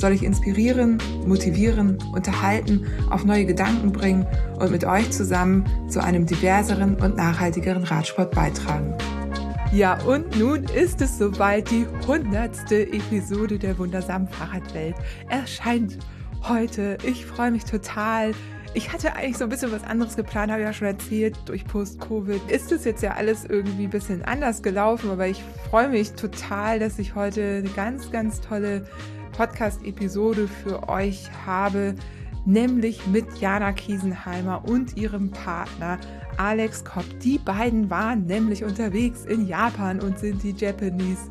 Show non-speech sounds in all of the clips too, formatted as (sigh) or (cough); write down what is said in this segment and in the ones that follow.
soll ich inspirieren, motivieren, unterhalten, auf neue Gedanken bringen und mit euch zusammen zu einem diverseren und nachhaltigeren Radsport beitragen. Ja, und nun ist es soweit. Die hundertste Episode der wundersamen Fahrradwelt erscheint heute. Ich freue mich total. Ich hatte eigentlich so ein bisschen was anderes geplant, habe ja schon erzählt. Durch Post-Covid ist es jetzt ja alles irgendwie ein bisschen anders gelaufen, aber ich freue mich total, dass ich heute eine ganz, ganz tolle Podcast-Episode für euch habe, nämlich mit Jana Kiesenheimer und ihrem Partner Alex Kopp. Die beiden waren nämlich unterwegs in Japan und sind die Japanese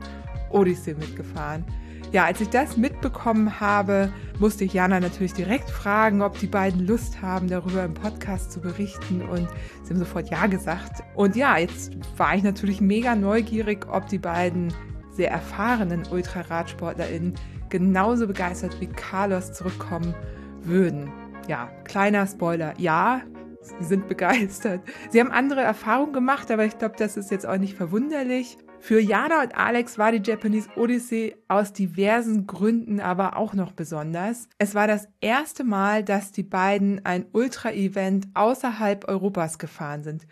Odyssey mitgefahren. Ja, als ich das mitbekommen habe, musste ich Jana natürlich direkt fragen, ob die beiden Lust haben, darüber im Podcast zu berichten. Und sie haben sofort Ja gesagt. Und ja, jetzt war ich natürlich mega neugierig, ob die beiden sehr erfahrenen UltraradsportlerInnen genauso begeistert wie Carlos zurückkommen würden. Ja, kleiner Spoiler. Ja, sie sind begeistert. Sie haben andere Erfahrungen gemacht, aber ich glaube, das ist jetzt auch nicht verwunderlich. Für Jana und Alex war die Japanese Odyssey aus diversen Gründen aber auch noch besonders. Es war das erste Mal, dass die beiden ein Ultra-Event außerhalb Europas gefahren sind.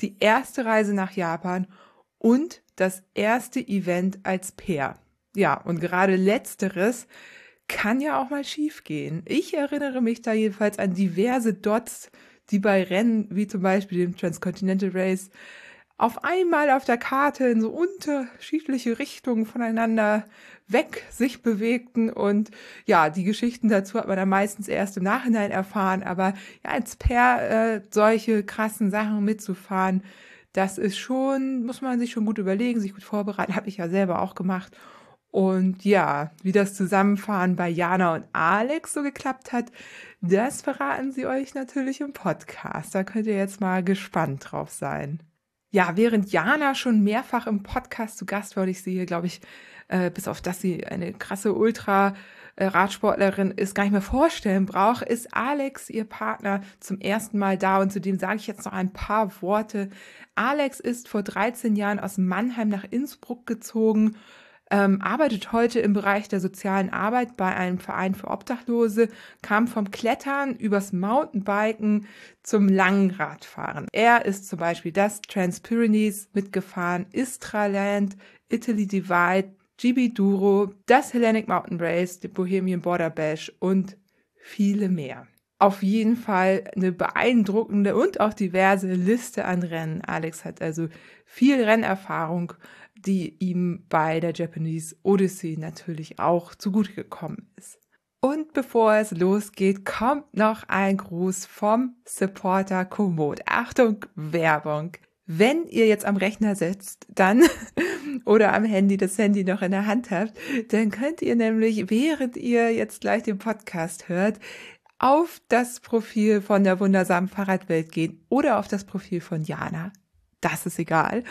Die erste Reise nach Japan und das erste Event als Pair. Ja, und gerade letzteres kann ja auch mal schiefgehen. Ich erinnere mich da jedenfalls an diverse Dots, die bei Rennen wie zum Beispiel dem Transcontinental Race auf einmal auf der Karte in so unterschiedliche Richtungen voneinander weg sich bewegten und ja, die Geschichten dazu hat man dann meistens erst im Nachhinein erfahren, aber ja, als Per äh, solche krassen Sachen mitzufahren, das ist schon, muss man sich schon gut überlegen, sich gut vorbereiten, (laughs) habe ich ja selber auch gemacht. Und ja, wie das Zusammenfahren bei Jana und Alex so geklappt hat, das verraten sie euch natürlich im Podcast. Da könnt ihr jetzt mal gespannt drauf sein. Ja, während Jana schon mehrfach im Podcast zu Gast war, und ich sehe, glaube ich, äh, bis auf dass sie eine krasse Ultra Radsportlerin ist, gar nicht mehr vorstellen braucht, ist Alex, ihr Partner, zum ersten Mal da und zu dem sage ich jetzt noch ein paar Worte. Alex ist vor 13 Jahren aus Mannheim nach Innsbruck gezogen ähm, arbeitet heute im Bereich der sozialen Arbeit bei einem Verein für Obdachlose, kam vom Klettern übers Mountainbiken zum Langradfahren. Er ist zum Beispiel das Transpyrenees mitgefahren, Istraland, Italy Divide, GB Duro, das Hellenic Mountain Race, die Bohemian Border Bash und viele mehr. Auf jeden Fall eine beeindruckende und auch diverse Liste an Rennen. Alex hat also viel Rennerfahrung die ihm bei der Japanese Odyssey natürlich auch zugute gekommen ist. Und bevor es losgeht, kommt noch ein Gruß vom Supporter Komoot. Achtung, Werbung. Wenn ihr jetzt am Rechner sitzt, dann (laughs) oder am Handy das Handy noch in der Hand habt, dann könnt ihr nämlich, während ihr jetzt gleich den Podcast hört, auf das Profil von der wundersamen Fahrradwelt gehen oder auf das Profil von Jana. Das ist egal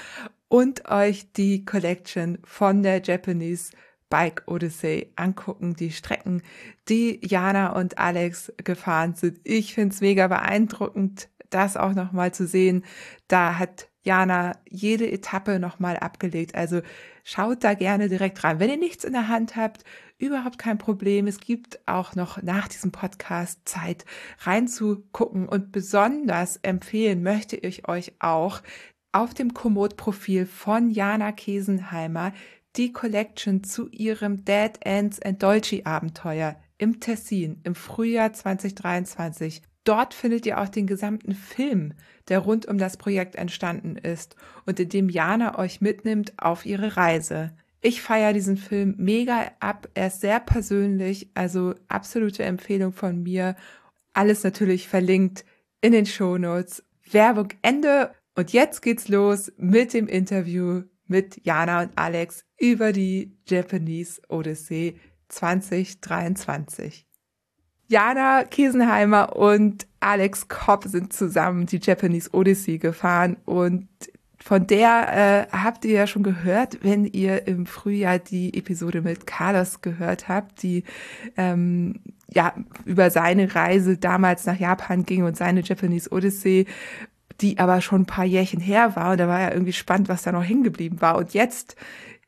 und euch die Collection von der Japanese Bike Odyssey angucken, die Strecken, die Jana und Alex gefahren sind. Ich finde es mega beeindruckend, das auch nochmal zu sehen. Da hat Jana jede Etappe nochmal abgelegt. Also schaut da gerne direkt rein. Wenn ihr nichts in der Hand habt, überhaupt kein Problem. Es gibt auch noch nach diesem Podcast Zeit reinzugucken und besonders empfehlen möchte ich euch auch auf dem Komoot-Profil von Jana Kesenheimer die Collection zu ihrem Dead Ends and Dolce Abenteuer im Tessin im Frühjahr 2023. Dort findet ihr auch den gesamten Film, der rund um das Projekt entstanden ist und in dem Jana euch mitnimmt auf ihre Reise. Ich feiere diesen Film mega ab. Er ist sehr persönlich, also absolute Empfehlung von mir. Alles natürlich verlinkt in den Shownotes. Werbung Ende und jetzt geht's los mit dem Interview mit Jana und Alex über die Japanese Odyssey 2023. Jana Kiesenheimer und Alex Kopp sind zusammen die Japanese Odyssey gefahren und von der äh, habt ihr ja schon gehört, wenn ihr im Frühjahr die Episode mit Carlos gehört habt, die ähm, ja über seine Reise damals nach Japan ging und seine Japanese Odyssey, die aber schon ein paar Jährchen her war. Und da war ja irgendwie spannend, was da noch hängen geblieben war. Und jetzt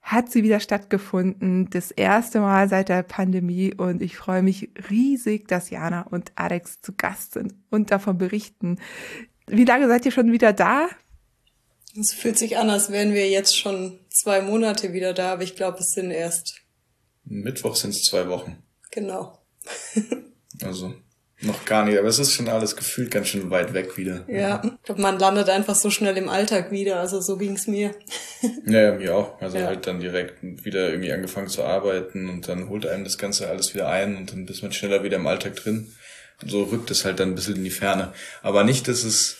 hat sie wieder stattgefunden, das erste Mal seit der Pandemie und ich freue mich riesig, dass Jana und Alex zu Gast sind und davon berichten. Wie lange seid ihr schon wieder da? Es fühlt sich an, als wären wir jetzt schon zwei Monate wieder da, aber ich glaube, es sind erst. Mittwoch sind es zwei Wochen. Genau. also noch gar nicht, aber es ist schon alles gefühlt ganz schön weit weg wieder. Ja, ich glaube, man landet einfach so schnell im Alltag wieder, also so ging's mir. (laughs) ja, ja, mir auch. Also ja. halt dann direkt wieder irgendwie angefangen zu arbeiten und dann holt einem das Ganze alles wieder ein und dann ist man schneller wieder im Alltag drin. Und so rückt es halt dann ein bisschen in die Ferne. Aber nicht, dass es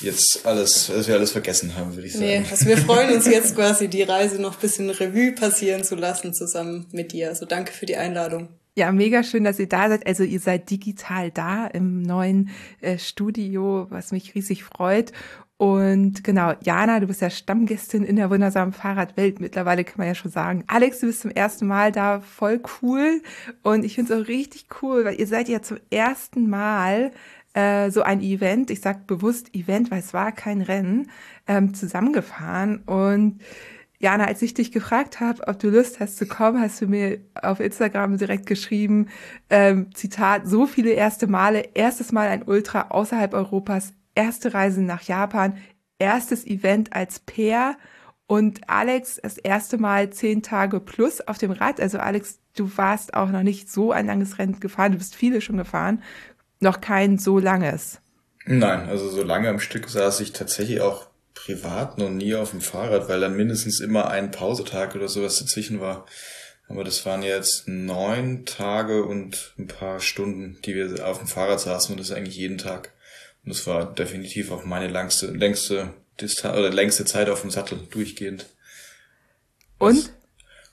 jetzt alles, dass wir alles vergessen haben, würde ich sagen. Nee, also wir freuen uns jetzt (laughs) quasi, die Reise noch ein bisschen Revue passieren zu lassen zusammen mit dir. Also danke für die Einladung. Ja, mega schön, dass ihr da seid. Also ihr seid digital da im neuen äh, Studio, was mich riesig freut. Und genau, Jana, du bist ja Stammgästin in der wundersamen Fahrradwelt. Mittlerweile kann man ja schon sagen. Alex, du bist zum ersten Mal da, voll cool. Und ich finde es auch richtig cool, weil ihr seid ja zum ersten Mal äh, so ein Event, ich sag bewusst Event, weil es war kein Rennen, ähm, zusammengefahren. Und Jana, als ich dich gefragt habe, ob du Lust hast zu kommen, hast du mir auf Instagram direkt geschrieben, ähm, Zitat, so viele erste Male, erstes Mal ein Ultra außerhalb Europas, erste Reise nach Japan, erstes Event als Pair und Alex das erste Mal zehn Tage plus auf dem Rad. Also Alex, du warst auch noch nicht so ein langes Rennen gefahren, du bist viele schon gefahren, noch kein so langes. Nein, also so lange am Stück saß ich tatsächlich auch privat noch nie auf dem Fahrrad, weil dann mindestens immer ein Pausetag oder sowas dazwischen war. Aber das waren jetzt neun Tage und ein paar Stunden, die wir auf dem Fahrrad saßen und das eigentlich jeden Tag. Und das war definitiv auch meine längste, längste Distanz oder längste Zeit auf dem Sattel durchgehend. Und? Das,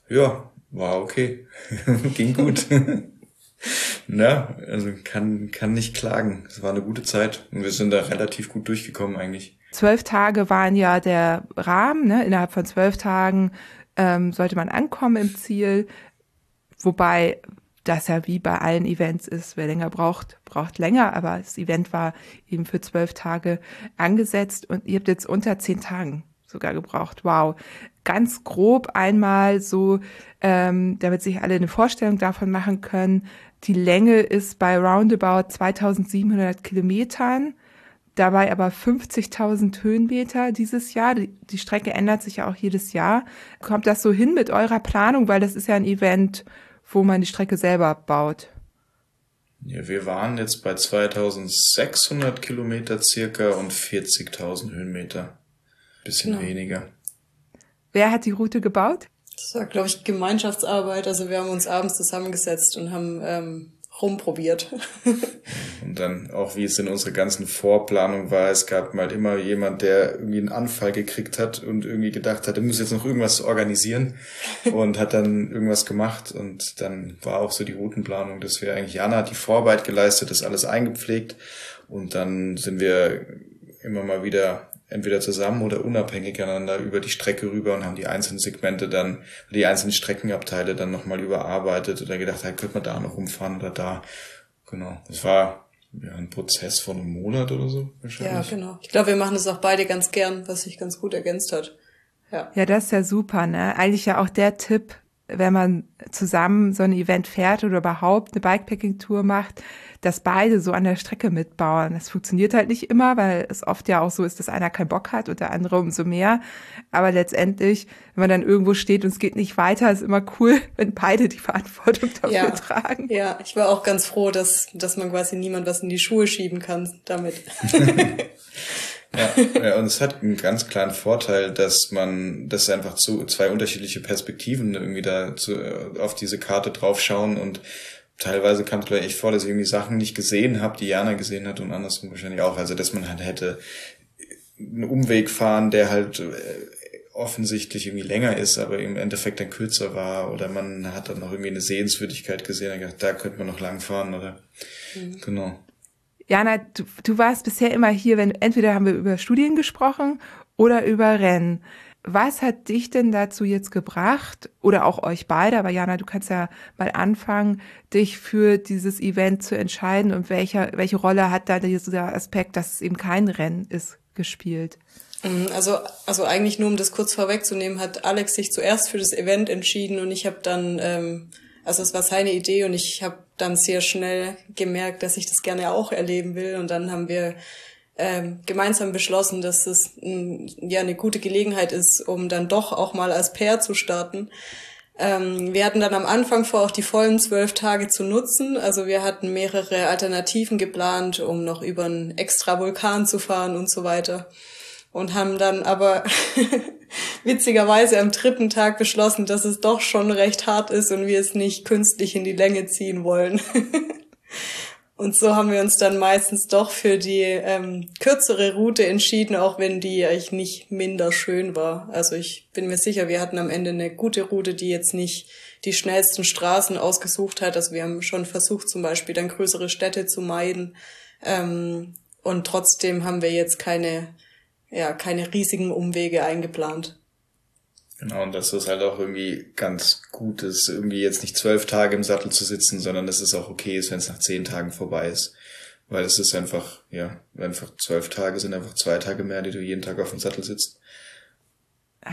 ja, war okay. (laughs) Ging gut. (laughs) Na, also kann, kann nicht klagen. Es war eine gute Zeit und wir sind da relativ gut durchgekommen eigentlich. Zwölf Tage waren ja der Rahmen. Ne? Innerhalb von zwölf Tagen ähm, sollte man ankommen im Ziel. Wobei das ja wie bei allen Events ist, wer länger braucht, braucht länger. Aber das Event war eben für zwölf Tage angesetzt und ihr habt jetzt unter zehn Tagen sogar gebraucht. Wow. Ganz grob einmal so, ähm, damit sich alle eine Vorstellung davon machen können. Die Länge ist bei roundabout 2700 Kilometern dabei aber 50.000 Höhenmeter dieses Jahr. Die, die, Strecke ändert sich ja auch jedes Jahr. Kommt das so hin mit eurer Planung? Weil das ist ja ein Event, wo man die Strecke selber baut. Ja, wir waren jetzt bei 2600 Kilometer circa und 40.000 Höhenmeter. Bisschen genau. weniger. Wer hat die Route gebaut? Das war, glaube ich, Gemeinschaftsarbeit. Also wir haben uns abends zusammengesetzt und haben ähm, rumprobiert. und dann auch, wie es in unserer ganzen Vorplanung war, es gab mal immer jemand, der irgendwie einen Anfall gekriegt hat und irgendwie gedacht hat, er muss jetzt noch irgendwas organisieren und hat dann irgendwas gemacht und dann war auch so die Routenplanung, dass wir eigentlich, Jana hat die Vorarbeit geleistet, das alles eingepflegt und dann sind wir immer mal wieder entweder zusammen oder unabhängig aneinander über die Strecke rüber und haben die einzelnen Segmente dann, die einzelnen Streckenabteile dann nochmal überarbeitet oder gedacht, hey, könnte man da noch rumfahren oder da. Genau. Das war ja ein Prozess von einem Monat oder so wahrscheinlich. Ja, genau. Ich glaube, wir machen das auch beide ganz gern, was sich ganz gut ergänzt hat. Ja. Ja, das ist ja super, ne? Eigentlich ja auch der Tipp, wenn man zusammen so ein Event fährt oder überhaupt eine Bikepacking-Tour macht, dass beide so an der Strecke mitbauen. Das funktioniert halt nicht immer, weil es oft ja auch so ist, dass einer keinen Bock hat und der andere umso mehr. Aber letztendlich, wenn man dann irgendwo steht und es geht nicht weiter, ist immer cool, (laughs) wenn beide die Verantwortung dafür ja, tragen. Ja, ich war auch ganz froh, dass, dass man quasi niemand was in die Schuhe schieben kann damit. (laughs) Ja, ja, und es hat einen ganz klaren Vorteil, dass man, dass einfach zu zwei unterschiedliche Perspektiven irgendwie da zu, auf diese Karte draufschauen und teilweise kam es gleich echt vor, dass ich irgendwie Sachen nicht gesehen habe, die Jana gesehen hat und andersrum wahrscheinlich auch. Also dass man halt hätte einen Umweg fahren, der halt äh, offensichtlich irgendwie länger ist, aber im Endeffekt dann kürzer war oder man hat dann noch irgendwie eine Sehenswürdigkeit gesehen und gedacht, da könnte man noch lang fahren oder Mhm. Genau. Jana, du, du warst bisher immer hier, wenn entweder haben wir über Studien gesprochen oder über Rennen. Was hat dich denn dazu jetzt gebracht, oder auch euch beide, aber Jana, du kannst ja mal anfangen, dich für dieses Event zu entscheiden. Und welche, welche Rolle hat da dieser Aspekt, dass es eben kein Rennen ist, gespielt? Mm, also, also eigentlich nur um das kurz vorwegzunehmen, hat Alex sich zuerst für das Event entschieden und ich habe dann, ähm, also es war seine Idee und ich habe dann sehr schnell gemerkt, dass ich das gerne auch erleben will. Und dann haben wir ähm, gemeinsam beschlossen, dass es ein, ja eine gute Gelegenheit ist, um dann doch auch mal als Pair zu starten. Ähm, wir hatten dann am Anfang vor, auch die vollen zwölf Tage zu nutzen. Also wir hatten mehrere Alternativen geplant, um noch über einen extra Vulkan zu fahren und so weiter. Und haben dann aber (laughs) witzigerweise am dritten Tag beschlossen, dass es doch schon recht hart ist und wir es nicht künstlich in die Länge ziehen wollen. (laughs) Und so haben wir uns dann meistens doch für die ähm, kürzere Route entschieden, auch wenn die eigentlich nicht minder schön war. Also ich bin mir sicher, wir hatten am Ende eine gute Route, die jetzt nicht die schnellsten Straßen ausgesucht hat. Also wir haben schon versucht, zum Beispiel dann größere Städte zu meiden. Ähm, und trotzdem haben wir jetzt keine, ja, keine riesigen Umwege eingeplant. Genau, und das ist halt auch irgendwie ganz gut ist, irgendwie jetzt nicht zwölf Tage im Sattel zu sitzen, sondern dass es auch okay ist, wenn es nach zehn Tagen vorbei ist. Weil es ist einfach, ja, einfach zwölf Tage sind einfach zwei Tage mehr, die du jeden Tag auf dem Sattel sitzt.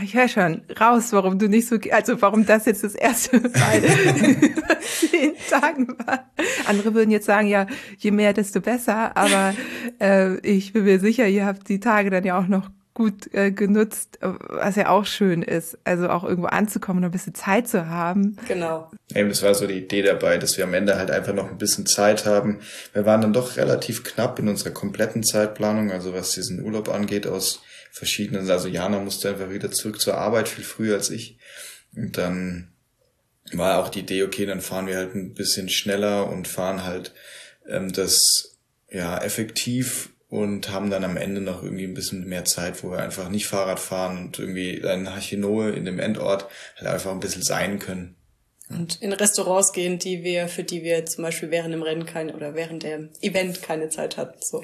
Ich höre schon raus, warum du nicht so, also warum das jetzt das erste (laughs) Mal (laughs) zehn Tagen war. Andere würden jetzt sagen, ja, je mehr, desto besser, aber äh, ich bin mir sicher, ihr habt die Tage dann ja auch noch gut äh, genutzt, was ja auch schön ist. Also auch irgendwo anzukommen und ein bisschen Zeit zu haben. Genau. Eben, das war so die Idee dabei, dass wir am Ende halt einfach noch ein bisschen Zeit haben. Wir waren dann doch relativ knapp in unserer kompletten Zeitplanung, also was diesen Urlaub angeht, aus verschiedenen, also Jana musste einfach wieder zurück zur Arbeit, viel früher als ich. Und dann war auch die Idee, okay, dann fahren wir halt ein bisschen schneller und fahren halt ähm, das ja effektiv und haben dann am Ende noch irgendwie ein bisschen mehr Zeit, wo wir einfach nicht Fahrrad fahren und irgendwie in Hachinohe in dem Endort halt einfach ein bisschen sein können. Und in Restaurants gehen, die wir, für die wir zum Beispiel während dem Rennen keine oder während dem Event keine Zeit hatten. So.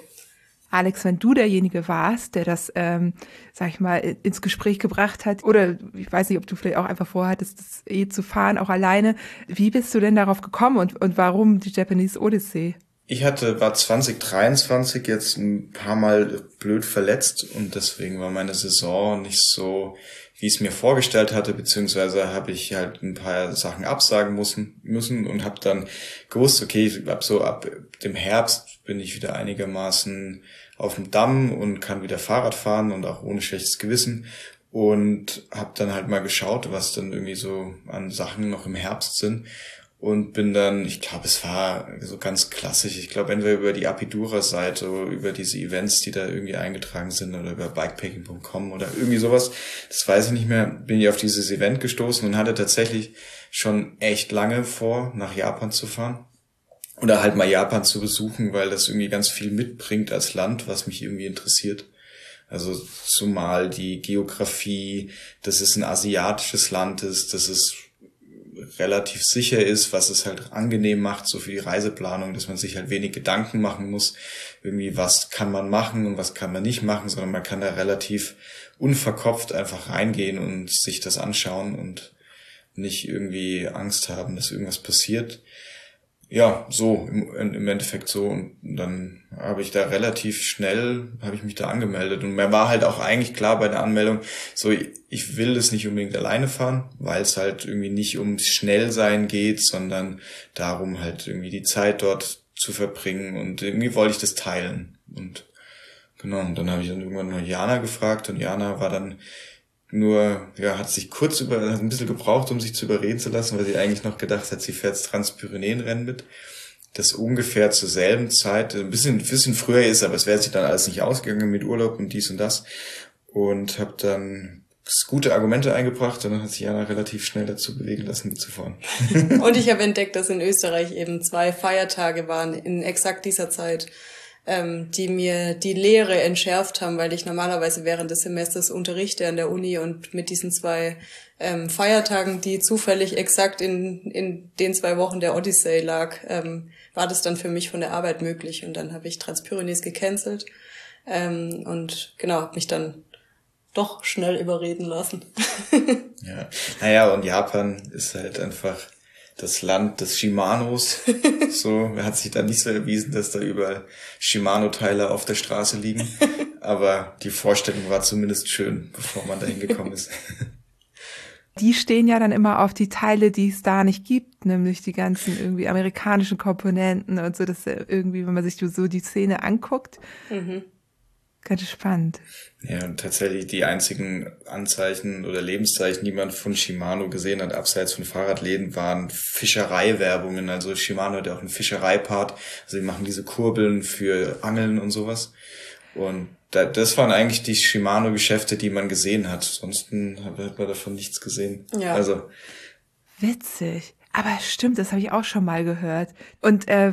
Alex, wenn du derjenige warst, der das, ähm, sag ich mal, ins Gespräch gebracht hat, oder ich weiß nicht, ob du vielleicht auch einfach vorhattest, das eh zu fahren, auch alleine, wie bist du denn darauf gekommen und, und warum die Japanese Odyssey? Ich hatte, war 2023 jetzt ein paar Mal blöd verletzt und deswegen war meine Saison nicht so, wie ich es mir vorgestellt hatte, beziehungsweise habe ich halt ein paar Sachen absagen müssen, müssen und habe dann gewusst, okay, ab so ab dem Herbst bin ich wieder einigermaßen auf dem Damm und kann wieder Fahrrad fahren und auch ohne schlechtes Gewissen und habe dann halt mal geschaut, was dann irgendwie so an Sachen noch im Herbst sind und bin dann, ich glaube, es war so ganz klassisch. Ich glaube, entweder über die Apidura-Seite über diese Events, die da irgendwie eingetragen sind oder über bikepacking.com oder irgendwie sowas. Das weiß ich nicht mehr. Bin ich auf dieses Event gestoßen und hatte tatsächlich schon echt lange vor, nach Japan zu fahren. Oder halt mal Japan zu besuchen, weil das irgendwie ganz viel mitbringt als Land, was mich irgendwie interessiert. Also zumal die Geografie, dass es ein asiatisches Land ist, dass es relativ sicher ist, was es halt angenehm macht, so für die Reiseplanung, dass man sich halt wenig Gedanken machen muss, irgendwie was kann man machen und was kann man nicht machen, sondern man kann da relativ unverkopft einfach reingehen und sich das anschauen und nicht irgendwie Angst haben, dass irgendwas passiert ja, so im, im Endeffekt so. Und dann habe ich da relativ schnell, habe ich mich da angemeldet. Und mir war halt auch eigentlich klar bei der Anmeldung, so ich will das nicht unbedingt alleine fahren, weil es halt irgendwie nicht ums Schnellsein geht, sondern darum halt irgendwie die Zeit dort zu verbringen. Und irgendwie wollte ich das teilen. Und genau, und dann habe ich dann irgendwann noch Jana gefragt und Jana war dann nur, ja, hat sich kurz über, hat ein bisschen gebraucht, um sich zu überreden zu lassen, weil sie eigentlich noch gedacht hat, sie fährt Transpyrenäenrennen mit. Das ungefähr zur selben Zeit, ein bisschen, ein bisschen früher ist, aber es wäre sich dann alles nicht ausgegangen mit Urlaub und dies und das. Und habe dann gute Argumente eingebracht und dann hat sich Jana relativ schnell dazu bewegen lassen, mitzufahren. (laughs) und ich habe entdeckt, dass in Österreich eben zwei Feiertage waren in exakt dieser Zeit. Ähm, die mir die Lehre entschärft haben, weil ich normalerweise während des Semesters unterrichte an der Uni und mit diesen zwei ähm, Feiertagen, die zufällig exakt in, in den zwei Wochen der Odyssey lag, ähm, war das dann für mich von der Arbeit möglich. Und dann habe ich Transpyrenees gecancelt ähm, und genau, habe mich dann doch schnell überreden lassen. (laughs) ja, naja, und Japan ist halt einfach das Land des Shimanos. (laughs) so, hat sich da nicht so erwiesen, dass da überall Shimano-Teile auf der Straße liegen. (laughs) Aber die Vorstellung war zumindest schön, bevor man da hingekommen ist. (laughs) Die stehen ja dann immer auf die Teile, die es da nicht gibt, nämlich die ganzen irgendwie amerikanischen Komponenten und so, dass irgendwie, wenn man sich so die Szene anguckt, mhm. Ganz spannend. Ja, und tatsächlich die einzigen Anzeichen oder Lebenszeichen, die man von Shimano gesehen hat, abseits von Fahrradläden, waren Fischereiwerbungen. Also Shimano hat ja auch einen Fischereipart. Also sie machen diese Kurbeln für Angeln und sowas. Und da, das waren eigentlich die Shimano-Geschäfte, die man gesehen hat. Sonst hat man davon nichts gesehen. Ja. Also. Witzig. Aber stimmt, das habe ich auch schon mal gehört. Und äh,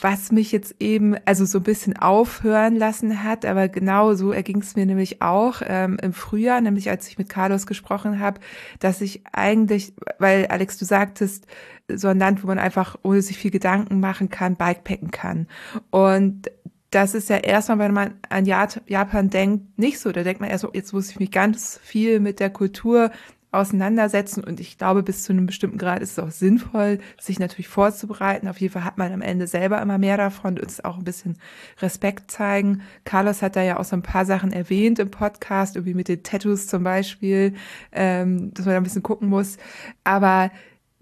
was mich jetzt eben also so ein bisschen aufhören lassen hat, aber genau so erging es mir nämlich auch ähm, im Frühjahr, nämlich als ich mit Carlos gesprochen habe, dass ich eigentlich, weil Alex, du sagtest, so ein Land, wo man einfach ohne sich viel Gedanken machen kann, Bikepacken kann. Und das ist ja erstmal, wenn man an Japan denkt, nicht so. Da denkt man erst so, jetzt muss ich mich ganz viel mit der Kultur auseinandersetzen. Und ich glaube, bis zu einem bestimmten Grad ist es auch sinnvoll, sich natürlich vorzubereiten. Auf jeden Fall hat man am Ende selber immer mehr davon und uns auch ein bisschen Respekt zeigen. Carlos hat da ja auch so ein paar Sachen erwähnt im Podcast, irgendwie mit den Tattoos zum Beispiel, ähm, dass man da ein bisschen gucken muss. Aber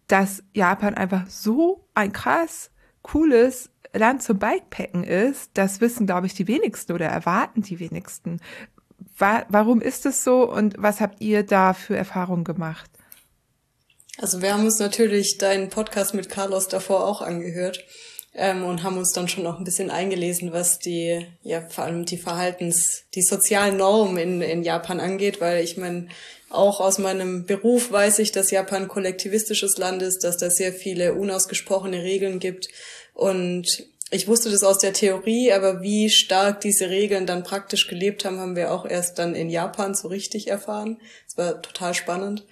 dass Japan einfach so ein krass cooles Land zum Bikepacken ist, das wissen, glaube ich, die wenigsten oder erwarten die wenigsten. Wa warum ist es so und was habt ihr da für Erfahrungen gemacht? Also wir haben uns natürlich deinen Podcast mit Carlos davor auch angehört ähm, und haben uns dann schon noch ein bisschen eingelesen, was die, ja vor allem die Verhaltens, die sozialen Normen in, in Japan angeht, weil ich meine, auch aus meinem Beruf weiß ich, dass Japan ein kollektivistisches Land ist, dass da sehr viele unausgesprochene Regeln gibt und ich wusste das aus der Theorie, aber wie stark diese Regeln dann praktisch gelebt haben, haben wir auch erst dann in Japan so richtig erfahren. Es war total spannend.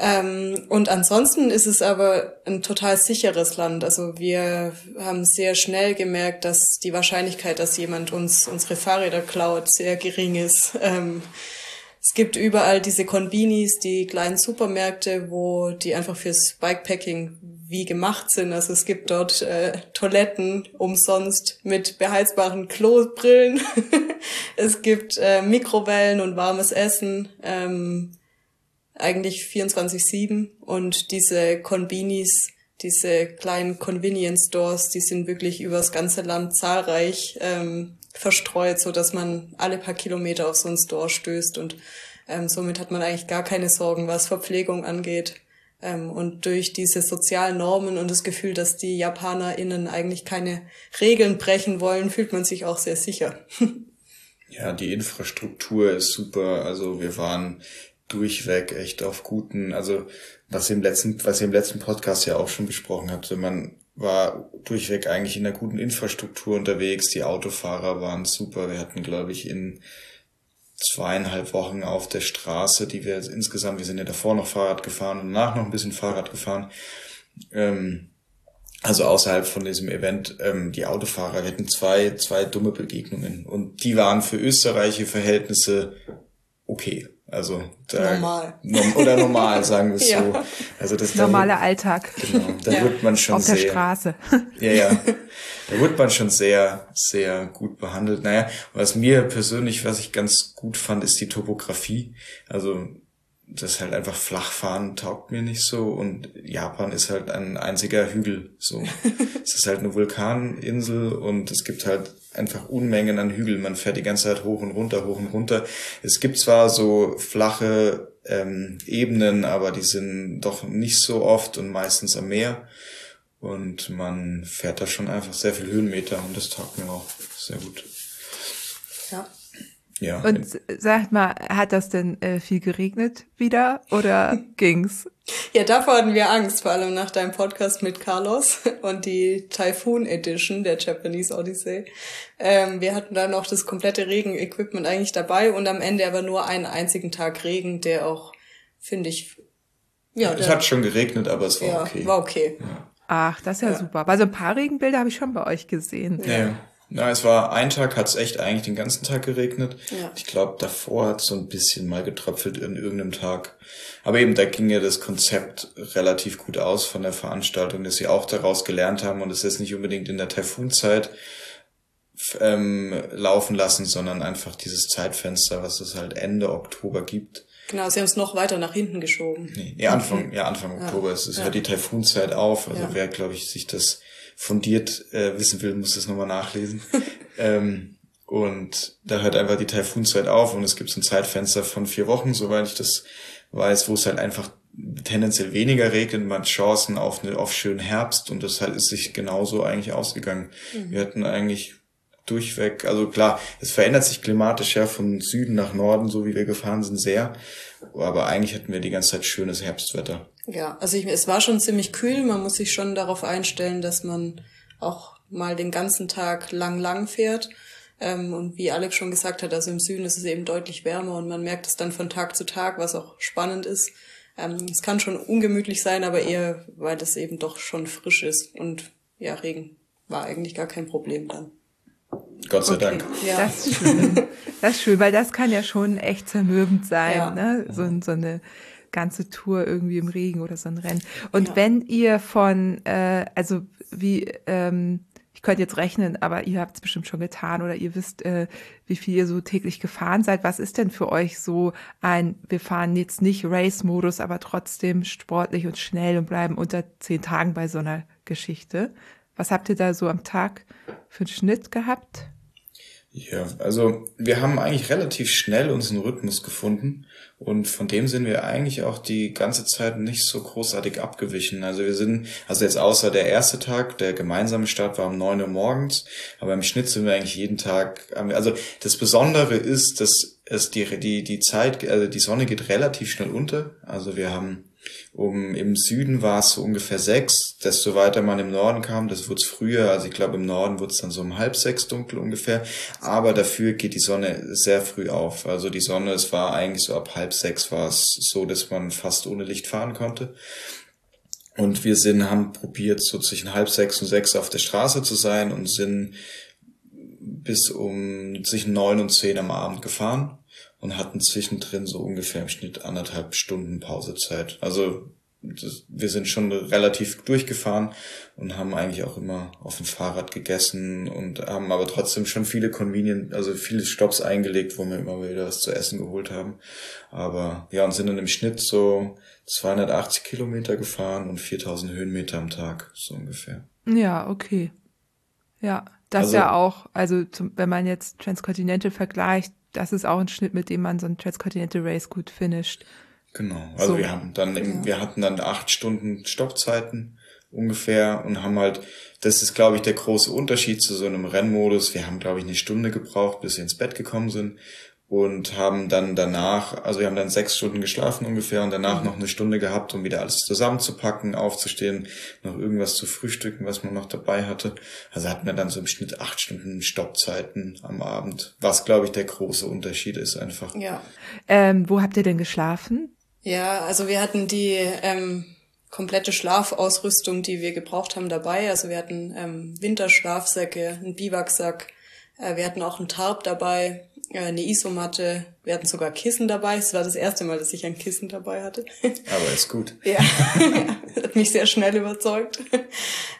Ähm, und ansonsten ist es aber ein total sicheres Land. Also wir haben sehr schnell gemerkt, dass die Wahrscheinlichkeit, dass jemand uns unsere Fahrräder klaut, sehr gering ist. Ähm, es gibt überall diese Konbinis, die kleinen Supermärkte, wo die einfach fürs Bikepacking wie gemacht sind. Also es gibt dort äh, Toiletten umsonst mit beheizbaren Klobrillen. (laughs) es gibt äh, Mikrowellen und warmes Essen. Ähm, eigentlich 24-7 und diese Konbinis, diese kleinen Convenience Stores, die sind wirklich übers ganze Land zahlreich ähm, verstreut, so dass man alle paar Kilometer auf so ein Store stößt und ähm, somit hat man eigentlich gar keine Sorgen, was Verpflegung angeht. Ähm, und durch diese sozialen Normen und das Gefühl, dass die JapanerInnen eigentlich keine Regeln brechen wollen, fühlt man sich auch sehr sicher. (laughs) ja, die Infrastruktur ist super. Also wir waren durchweg echt auf guten, also was im letzten, was ihr im letzten Podcast ja auch schon besprochen habt, man war durchweg eigentlich in einer guten Infrastruktur unterwegs. Die Autofahrer waren super. Wir hatten, glaube ich, in zweieinhalb Wochen auf der Straße, die wir insgesamt, wir sind ja davor noch Fahrrad gefahren und danach noch ein bisschen Fahrrad gefahren. Ähm, also außerhalb von diesem Event, ähm, die Autofahrer, wir hatten zwei, zwei dumme Begegnungen und die waren für österreichische Verhältnisse okay. Also da, normal. oder normal, sagen wir es (laughs) ja. so. Also das normaler Alltag. Genau, da ja. wird man schon Auf sehr. Auf der Straße. (laughs) Ja, ja. Da wird man schon sehr, sehr gut behandelt. Naja, was mir persönlich, was ich ganz gut fand, ist die Topografie. Also das halt einfach flachfahren taugt mir nicht so und Japan ist halt ein einziger Hügel so. (laughs) es ist halt eine Vulkaninsel und es gibt halt einfach Unmengen an Hügeln. Man fährt die ganze Zeit hoch und runter, hoch und runter. Es gibt zwar so flache ähm, Ebenen, aber die sind doch nicht so oft und meistens am Meer. Und man fährt da schon einfach sehr viel Höhenmeter und das taugt mir auch sehr gut. Ja. Ja. Und sagt mal, hat das denn äh, viel geregnet wieder oder (laughs) ging's? Ja, davor hatten wir Angst, vor allem nach deinem Podcast mit Carlos und die Typhoon Edition der Japanese Odyssey. Ähm, wir hatten da noch das komplette Regenequipment eigentlich dabei und am Ende aber nur einen einzigen Tag Regen, der auch, finde ich, ja. Es hat schon geregnet, aber es war ja, okay. War okay. Ja. Ach, das ist ja, ja. super. Also ein paar Regenbilder habe ich schon bei euch gesehen. Ja. Na, es war ein Tag, hat es echt eigentlich den ganzen Tag geregnet. Ja. Ich glaube, davor hat es so ein bisschen mal getröpfelt in irgendeinem Tag. Aber eben, da ging ja das Konzept relativ gut aus von der Veranstaltung, dass sie auch daraus gelernt haben und es ist nicht unbedingt in der Taifunzeit ähm, laufen lassen, sondern einfach dieses Zeitfenster, was es halt Ende Oktober gibt. Genau, sie haben es noch weiter nach hinten geschoben. Nee, nee Anfang, okay. ja, Anfang ja. (laughs) Oktober. Es, es ja. hört die Taifunzeit auf. Also ja. wer, glaube ich, sich das fundiert äh, wissen will, muss das nochmal nachlesen. (laughs) ähm, und da hört einfach die Taifunzeit auf und es gibt so ein Zeitfenster von vier Wochen, soweit ich das weiß, wo es halt einfach tendenziell weniger regnet, man hat Chancen auf, eine, auf schönen Herbst und das halt ist sich genauso eigentlich ausgegangen. Mhm. Wir hatten eigentlich durchweg, also klar, es verändert sich klimatisch ja von Süden nach Norden, so wie wir gefahren sind, sehr. Aber eigentlich hatten wir die ganze Zeit schönes Herbstwetter. Ja, also ich, es war schon ziemlich kühl. Man muss sich schon darauf einstellen, dass man auch mal den ganzen Tag lang lang fährt. Ähm, und wie Alex schon gesagt hat, also im Süden ist es eben deutlich wärmer und man merkt es dann von Tag zu Tag, was auch spannend ist. Ähm, es kann schon ungemütlich sein, aber eher, weil das eben doch schon frisch ist. Und ja, Regen war eigentlich gar kein Problem dann. Gott sei okay. Dank. Ja. Das ist schön. Das ist schön, weil das kann ja schon echt zermürbend sein, ja. ne? So, so eine ganze Tour irgendwie im Regen oder so ein Rennen. Und ja. wenn ihr von, äh, also wie, ähm, ich könnte jetzt rechnen, aber ihr habt es bestimmt schon getan oder ihr wisst, äh, wie viel ihr so täglich gefahren seid. Was ist denn für euch so ein, wir fahren jetzt nicht Race-Modus, aber trotzdem sportlich und schnell und bleiben unter zehn Tagen bei so einer Geschichte? Was habt ihr da so am Tag für einen Schnitt gehabt? Ja, also wir haben eigentlich relativ schnell unseren Rhythmus gefunden und von dem sind wir eigentlich auch die ganze Zeit nicht so großartig abgewichen. Also wir sind, also jetzt außer der erste Tag, der gemeinsame Start war um neun Uhr morgens, aber im Schnitt sind wir eigentlich jeden Tag, also das Besondere ist, dass es die, die, die Zeit, also die Sonne geht relativ schnell unter. Also wir haben um, Im Süden war es so ungefähr sechs. Desto weiter man im Norden kam, das wurde es früher. Also ich glaube, im Norden wurde es dann so um halb sechs dunkel ungefähr. Aber dafür geht die Sonne sehr früh auf. Also die Sonne, es war eigentlich so ab halb sechs war es so, dass man fast ohne Licht fahren konnte. Und wir sind, haben probiert, so zwischen halb sechs und sechs auf der Straße zu sein und sind bis um zwischen neun und zehn am Abend gefahren und hatten zwischendrin so ungefähr im Schnitt anderthalb Stunden Pausezeit. Also das, wir sind schon relativ durchgefahren und haben eigentlich auch immer auf dem Fahrrad gegessen und haben aber trotzdem schon viele Convenient, also viele Stops eingelegt, wo wir immer wieder was zu essen geholt haben. Aber ja, und sind dann im Schnitt so 280 Kilometer gefahren und 4000 Höhenmeter am Tag, so ungefähr. Ja, okay. Ja, das also, ja auch, also zum, wenn man jetzt Transcontinental vergleicht, das ist auch ein Schnitt, mit dem man so ein Transcontinental Race gut finisht. Genau. Also so. wir haben dann, ja. wir hatten dann acht Stunden Stoppzeiten ungefähr und haben halt, das ist glaube ich der große Unterschied zu so einem Rennmodus. Wir haben glaube ich eine Stunde gebraucht, bis wir ins Bett gekommen sind und haben dann danach, also wir haben dann sechs Stunden geschlafen ungefähr und danach mhm. noch eine Stunde gehabt, um wieder alles zusammenzupacken, aufzustehen, noch irgendwas zu frühstücken, was man noch dabei hatte. Also hatten wir dann so im Schnitt acht Stunden Stoppzeiten am Abend, was glaube ich der große Unterschied ist einfach. Ja. Ähm, wo habt ihr denn geschlafen? Ja, also wir hatten die ähm, komplette Schlafausrüstung, die wir gebraucht haben, dabei. Also wir hatten ähm, Winterschlafsäcke, einen Biwaksack, äh, wir hatten auch einen Tarp dabei, eine Isomatte. Wir hatten sogar Kissen dabei. Es war das erste Mal, dass ich ein Kissen dabei hatte. Aber ist gut. ja, (laughs) hat mich sehr schnell überzeugt.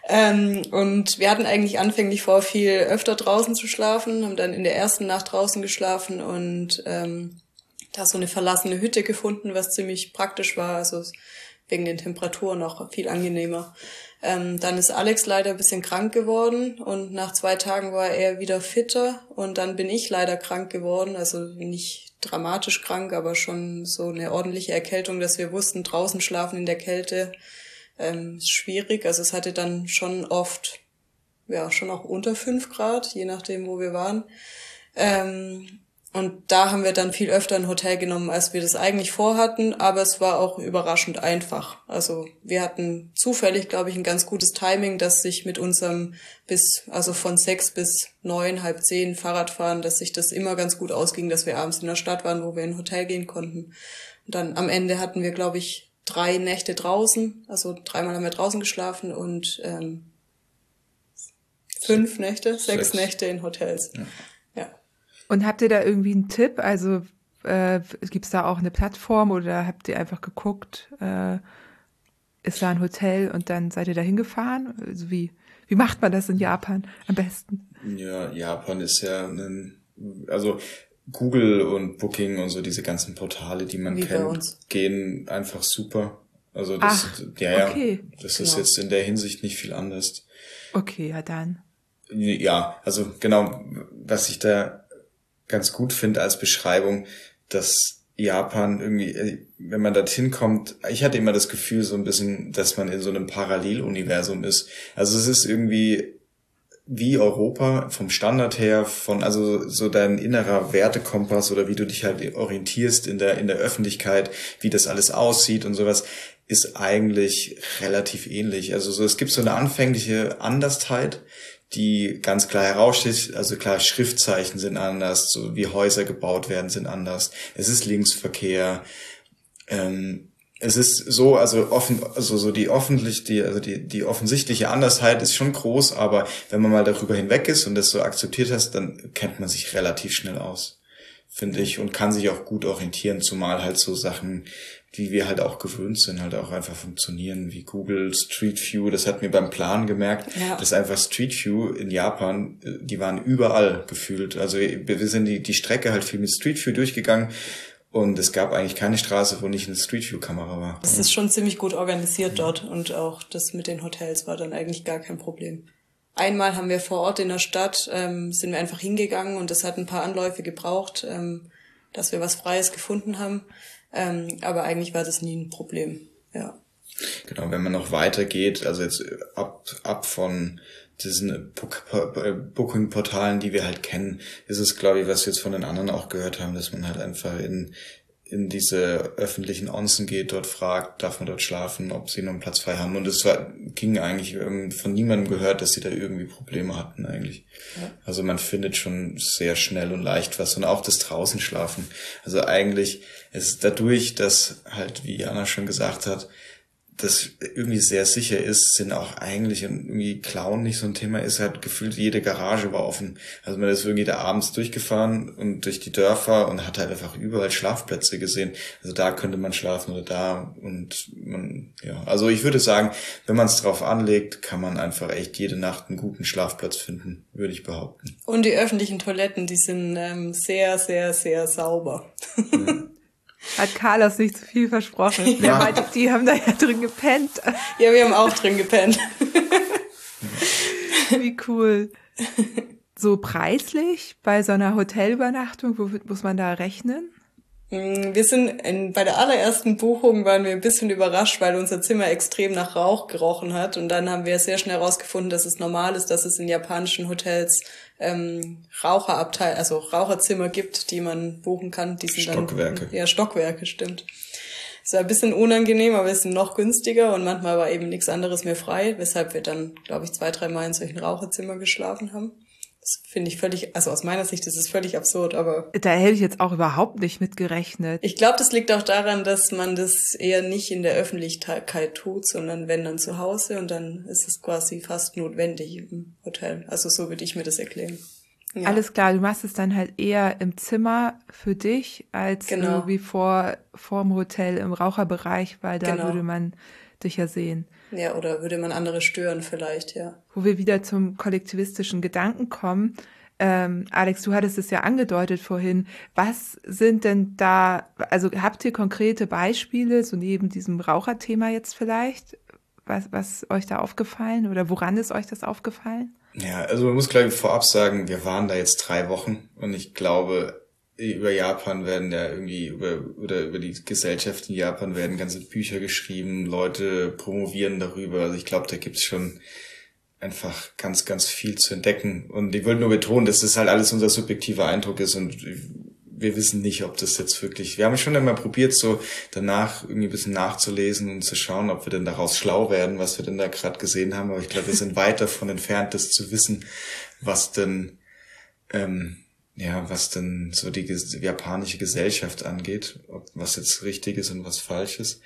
Ähm, und wir hatten eigentlich anfänglich vor, viel öfter draußen zu schlafen, haben dann in der ersten Nacht draußen geschlafen und ähm, da so eine verlassene Hütte gefunden, was ziemlich praktisch war. Also wegen den Temperaturen auch viel angenehmer. Ähm, dann ist Alex leider ein bisschen krank geworden und nach zwei Tagen war er wieder fitter und dann bin ich leider krank geworden, also nicht dramatisch krank, aber schon so eine ordentliche Erkältung, dass wir wussten, draußen schlafen in der Kälte ähm, ist schwierig. Also es hatte dann schon oft, ja, schon auch unter fünf Grad, je nachdem, wo wir waren. Ähm, Und da haben wir dann viel öfter ein Hotel genommen, als wir das eigentlich vorhatten, aber es war auch überraschend einfach. Also wir hatten zufällig, glaube ich, ein ganz gutes Timing, dass sich mit unserem bis, also von sechs bis neun, halb zehn Fahrradfahren, dass sich das immer ganz gut ausging, dass wir abends in der Stadt waren, wo wir in ein Hotel gehen konnten. Und dann am Ende hatten wir, glaube ich, drei Nächte draußen, also dreimal haben wir draußen geschlafen und ähm, fünf Nächte, sechs, sechs. Nächte in Hotels. Ja. Und habt ihr da irgendwie einen Tipp? Also äh, gibt es da auch eine Plattform oder habt ihr einfach geguckt, äh, ist da ein Hotel und dann seid ihr da hingefahren? Also wie, wie macht man das in Japan am besten? Ja, Japan ist ja ein, also Google und Booking und so diese ganzen Portale, die man wie kennt, gehen einfach super. Also das, Ach, ja, ja, okay. das genau. ist jetzt in der Hinsicht nicht viel anders. Okay, ja dann. Ja, also genau, was ich da ganz gut finde als Beschreibung, dass Japan irgendwie, äh, wenn man dorthin kommt, ich hatte immer das Gefühl so ein bisschen, dass man in so einem Paralleluniversum ist. Also es ist irgendwie wie Europa vom Standard her, von also so dein innerer Wertekompass oder wie du dich halt orientierst in der in der Öffentlichkeit, wie das alles aussieht und sowas, ist eigentlich relativ ähnlich. Also so es gibt so eine anfängliche Andersheit, die ganz klar heraussteht. Also klar, Schriftzeichen sind anders, so wie Häuser gebaut werden, sind anders. Es ist Linksverkehr. Ähm, es ist so, also offen, also so die offentlich, die, also die, die offensichtliche Andersheit ist schon groß, aber wenn man mal darüber hinweg ist und das so akzeptiert hast, dann kennt man sich relativ schnell aus, finde ich, und kann sich auch gut orientieren, zumal halt so Sachen die wir halt auch gewöhnt sind, halt auch einfach funktionieren, wie Google Street View. Das hat mir beim Plan gemerkt, ja. dass einfach Street View in Japan, äh, die waren überall gefühlt. Also wir sind die, die Strecke halt viel mit Street View durchgegangen und es gab eigentlich keine Straße, wo nicht eine Street View Kamera war. Es ist schon ziemlich gut organisiert dort und auch das mit den Hotels war dann eigentlich gar kein Problem. Einmal haben wir vor Ort in der Stadt, ähm, sind wir einfach hingegangen und das hat ein paar Anläufe gebraucht, ähm, dass wir was Freies gefunden haben. Ähm, aber eigentlich war das nie ein Problem, ja. Genau, wenn man noch weitergeht, also jetzt ab, ab von diesen Booking-Portalen, die wir halt kennen, ist es, glaube ich, was wir jetzt von den anderen auch gehört haben, dass man halt einfach in in diese öffentlichen Onsen geht, dort fragt, darf man dort schlafen, ob sie noch einen Platz frei haben. Und es war, ging eigentlich ähm, von niemandem gehört, dass sie da irgendwie Probleme hatten eigentlich. Ja. Also man findet schon sehr schnell und leicht was und auch das draußen schlafen. Also eigentlich ist dadurch, dass halt, wie Jana schon gesagt hat, das irgendwie sehr sicher ist, sind auch eigentlich irgendwie Clown nicht so ein Thema ist, halt gefühlt jede Garage war offen. Also man ist irgendwie da abends durchgefahren und durch die Dörfer und hat halt einfach überall Schlafplätze gesehen. Also da könnte man schlafen oder da und man, ja. Also ich würde sagen, wenn man es drauf anlegt, kann man einfach echt jede Nacht einen guten Schlafplatz finden, würde ich behaupten. Und die öffentlichen Toiletten, die sind ähm, sehr, sehr, sehr sauber. Ja. (laughs) Hat Carlos nicht zu viel versprochen. Ja. Meinte, die haben da ja drin gepennt. Ja, wir haben auch drin gepennt. Wie cool. So preislich bei so einer Hotelübernachtung, womit muss man da rechnen? Mm, wir sind in, bei der allerersten Buchung waren wir ein bisschen überrascht, weil unser Zimmer extrem nach Rauch gerochen hat. Und dann haben wir sehr schnell herausgefunden, dass es normal ist, dass es in japanischen Hotels ähm, Raucherabteil, also Raucherzimmer gibt, die man buchen kann. Die sind Stockwerke. Dann, ja, Stockwerke, stimmt. Es war ein bisschen unangenehm, aber es sind noch günstiger und manchmal war eben nichts anderes mehr frei, weshalb wir dann, glaube ich, zwei, drei Mal in solchen Raucherzimmer geschlafen haben. Das finde ich völlig, also aus meiner Sicht ist es völlig absurd, aber. Da hätte ich jetzt auch überhaupt nicht mit gerechnet. Ich glaube, das liegt auch daran, dass man das eher nicht in der Öffentlichkeit tut, sondern wenn dann zu Hause und dann ist es quasi fast notwendig im Hotel. Also so würde ich mir das erklären. Ja. Alles klar, du machst es dann halt eher im Zimmer für dich als genau. irgendwie vor, vor dem Hotel im Raucherbereich, weil da genau. würde man dich ja sehen. Ja, oder würde man andere stören vielleicht, ja. Wo wir wieder zum kollektivistischen Gedanken kommen. Ähm, Alex, du hattest es ja angedeutet vorhin. Was sind denn da, also habt ihr konkrete Beispiele, so neben diesem Raucherthema jetzt vielleicht, was, was euch da aufgefallen oder woran ist euch das aufgefallen? Ja, also man muss gleich vorab sagen, wir waren da jetzt drei Wochen und ich glaube, über Japan werden ja irgendwie über oder über die Gesellschaft in Japan werden ganze Bücher geschrieben, Leute promovieren darüber. Also ich glaube, da gibt's schon einfach ganz, ganz viel zu entdecken. Und ich wollte nur betonen, dass das halt alles unser subjektiver Eindruck ist und wir wissen nicht, ob das jetzt wirklich, wir haben schon immer probiert, so danach irgendwie ein bisschen nachzulesen und zu schauen, ob wir denn daraus schlau werden, was wir denn da gerade gesehen haben. Aber ich glaube, wir sind (laughs) weit davon entfernt, das zu wissen, was denn, ähm, ja, was denn so die japanische Gesellschaft angeht, ob was jetzt richtig ist und was falsch ist.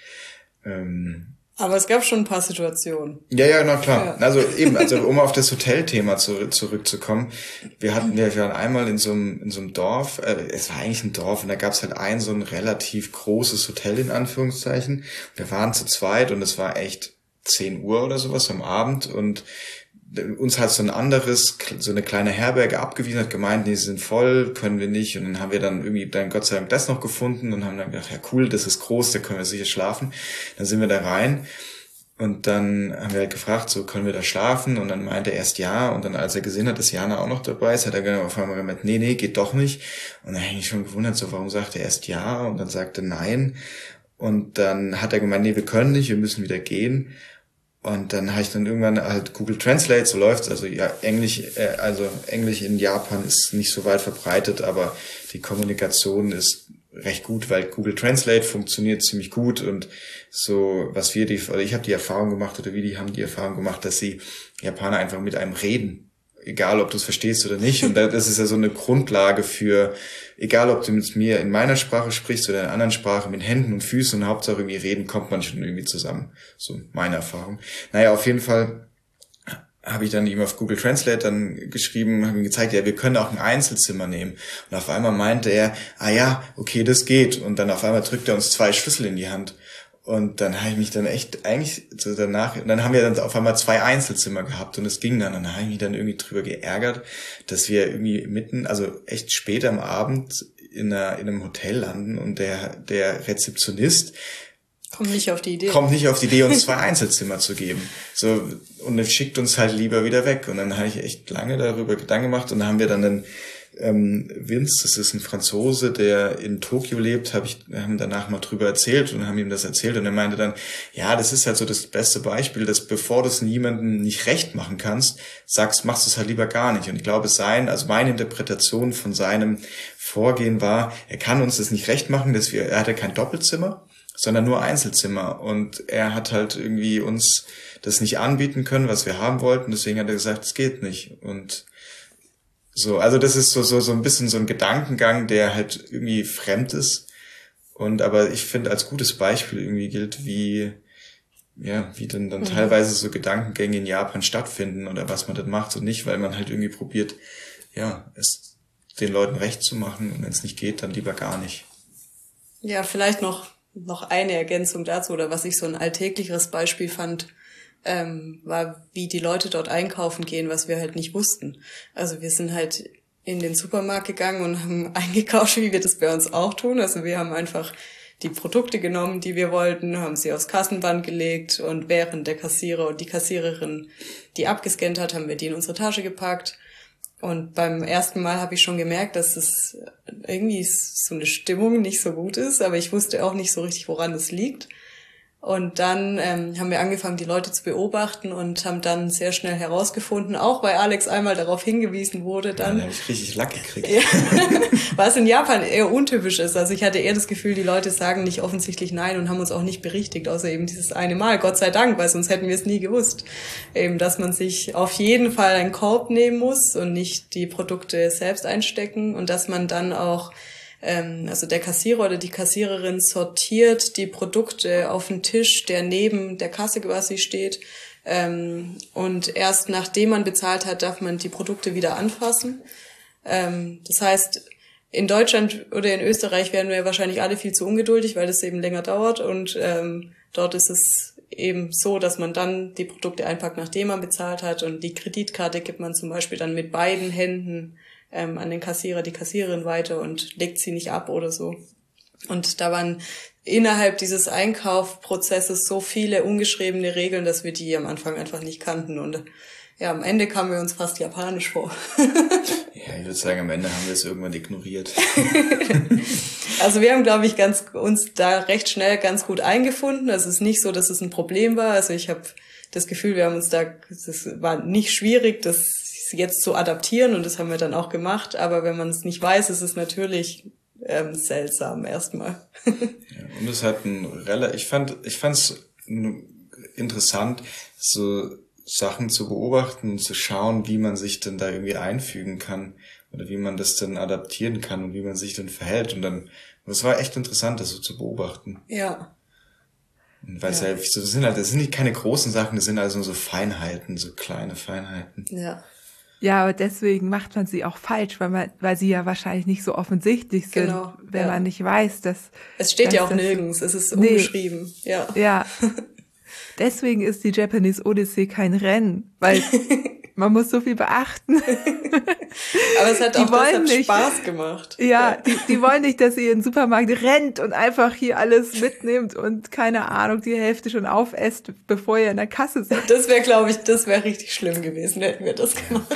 Ähm, aber es gab schon ein paar Situationen. Ja, ja, na klar. Ja. Also eben, also (laughs) um auf das Hotelthema zu, zurückzukommen. Wir hatten, wir waren einmal in so einem, in so einem Dorf, äh, es war eigentlich ein Dorf und da gab es halt ein so ein relativ großes Hotel in Anführungszeichen. Wir waren zu zweit und es war echt 10 Uhr oder sowas am Abend und uns hat so ein anderes, so eine kleine Herberge abgewiesen, hat gemeint, nee, sie sind voll, können wir nicht. Und dann haben wir dann irgendwie dann Gott sei Dank das noch gefunden und haben dann gedacht, ja cool, das ist groß, da können wir sicher schlafen. Dann sind wir da rein und dann haben wir halt gefragt, so können wir da schlafen? Und dann meinte er erst ja. Und dann, als er gesehen hat, dass Jana auch noch dabei ist, hat er genau auf einmal gemeint, nee, nee, geht doch nicht. Und dann habe ich schon gewundert, so warum sagt er erst ja? Und dann sagte nein. Und dann hat er gemeint, nee, wir können nicht, wir müssen wieder gehen. Und dann habe ich dann irgendwann halt Google Translate, so läuft's. Also ja, Englisch, äh, also Englisch in Japan ist nicht so weit verbreitet, aber die Kommunikation ist recht gut, weil Google Translate funktioniert ziemlich gut und so, was wir die, oder ich habe die Erfahrung gemacht oder wie die haben die Erfahrung gemacht, dass sie Japaner einfach mit einem reden egal ob du es verstehst oder nicht. Und das ist ja so eine Grundlage für, egal ob du mit mir in meiner Sprache sprichst oder in einer anderen Sprache, mit Händen und Füßen und Hauptsache irgendwie reden, kommt man schon irgendwie zusammen. So meine Erfahrung. Naja, auf jeden Fall habe ich dann ihm auf Google Translate dann geschrieben, habe ihm gezeigt, ja, wir können auch ein Einzelzimmer nehmen. Und auf einmal meinte er, ah ja, okay, das geht. Und dann auf einmal drückt er uns zwei Schlüssel in die Hand. Und dann habe ich mich dann echt eigentlich so danach, dann haben wir dann auf einmal zwei Einzelzimmer gehabt und es ging dann. Und dann habe ich mich dann irgendwie drüber geärgert, dass wir irgendwie mitten, also echt spät am Abend in, einer, in einem Hotel landen und der, der Rezeptionist Kommt nicht auf die Idee. Kommt nicht auf die Idee, uns zwei (laughs) Einzelzimmer zu geben. So, und er schickt uns halt lieber wieder weg. Und dann habe ich echt lange darüber Gedanken gemacht und dann haben wir dann einen, ähm, Vince, das ist ein Franzose, der in Tokio lebt, hab ich, haben danach mal drüber erzählt und haben ihm das erzählt und er meinte dann, ja, das ist halt so das beste Beispiel, dass bevor du es niemandem nicht recht machen kannst, sagst, machst du es halt lieber gar nicht. Und ich glaube, sein, also meine Interpretation von seinem Vorgehen war, er kann uns das nicht recht machen, dass wir, er hatte kein Doppelzimmer, sondern nur Einzelzimmer. Und er hat halt irgendwie uns das nicht anbieten können, was wir haben wollten, deswegen hat er gesagt, es geht nicht. Und so, also das ist so, so, so ein bisschen so ein Gedankengang, der halt irgendwie fremd ist. Und aber ich finde als gutes Beispiel irgendwie gilt, wie, ja, wie denn dann mhm. teilweise so Gedankengänge in Japan stattfinden oder was man dann macht und nicht, weil man halt irgendwie probiert, ja, es den Leuten recht zu machen und wenn es nicht geht, dann lieber gar nicht. Ja, vielleicht noch, noch eine Ergänzung dazu oder was ich so ein alltäglicheres Beispiel fand, ähm, war, wie die Leute dort einkaufen gehen, was wir halt nicht wussten. Also wir sind halt in den Supermarkt gegangen und haben (laughs) eingekauft, wie wir das bei uns auch tun. Also wir haben einfach die Produkte genommen, die wir wollten, haben sie aufs Kassenband gelegt und während der Kassierer und die Kassiererin die abgescannt hat, haben wir die in unsere Tasche gepackt. Und beim ersten Mal habe ich schon gemerkt, dass es irgendwie so eine Stimmung nicht so gut ist, aber ich wusste auch nicht so richtig, woran es liegt. Und dann ähm, haben wir angefangen, die Leute zu beobachten und haben dann sehr schnell herausgefunden, auch weil Alex einmal darauf hingewiesen wurde, dann. Ja, habe ich richtig Lack gekriegt. Ja, (laughs) was in Japan eher untypisch ist. Also ich hatte eher das Gefühl, die Leute sagen nicht offensichtlich Nein und haben uns auch nicht berichtigt, außer eben dieses eine Mal. Gott sei Dank, weil sonst hätten wir es nie gewusst. Eben, dass man sich auf jeden Fall einen Korb nehmen muss und nicht die Produkte selbst einstecken und dass man dann auch also der Kassierer oder die Kassiererin sortiert die Produkte auf den Tisch, der neben der Kasse quasi steht. Ähm, und erst nachdem man bezahlt hat, darf man die Produkte wieder anfassen. Ähm, das heißt, in Deutschland oder in Österreich werden wir wahrscheinlich alle viel zu ungeduldig, weil das eben länger dauert. Und ähm, dort ist es eben so, dass man dann die Produkte einpackt, nachdem man bezahlt hat. Und die Kreditkarte gibt man zum Beispiel dann mit beiden Händen ähm, an den Kassierer, die Kassiererin weiter und legt sie nicht ab oder so. Und da waren innerhalb dieses Einkaufprozesses so viele ungeschriebene Regeln, dass wir die am Anfang einfach nicht kannten. Und ja, am Ende kamen wir uns fast japanisch vor. (laughs) ja, ich würde sagen, am Ende haben wir es irgendwann ignoriert. (laughs) also wir haben, glaube ich, ganz uns da recht schnell ganz gut eingefunden. Also es ist nicht so, dass es ein Problem war. Also ich habe das Gefühl, wir haben uns da, es war nicht schwierig, das jetzt zu adaptieren und das haben wir dann auch gemacht. Aber wenn man es nicht weiß, ist es natürlich ähm, seltsam erstmal. (laughs) ja, und es hat ein relativ, ich fand, ich fand's interessant, so Sachen zu beobachten zu schauen, wie man sich denn da irgendwie einfügen kann oder wie man das dann adaptieren kann und wie man sich dann verhält und dann, es war echt interessant, das so zu beobachten. Ja. Weil es ja. halt, das sind halt, das sind nicht keine großen Sachen, das sind also so Feinheiten, so kleine Feinheiten. Ja. Ja, aber deswegen macht man sie auch falsch, weil man, weil sie ja wahrscheinlich nicht so offensichtlich sind, genau, wenn ja. man nicht weiß, dass. Es steht ja auch nirgends, es ist nee, ja. Ja. (laughs) Deswegen ist die Japanese Odyssey kein Rennen, weil (laughs) man muss so viel beachten. (laughs) Aber es hat die auch wollen nicht, Spaß gemacht. Ja, die, die wollen nicht, dass ihr in den Supermarkt rennt und einfach hier alles mitnimmt und keine Ahnung, die Hälfte schon aufesst, bevor ihr in der Kasse seid. Das wäre, glaube ich, das wäre richtig schlimm gewesen, hätten wir das gemacht.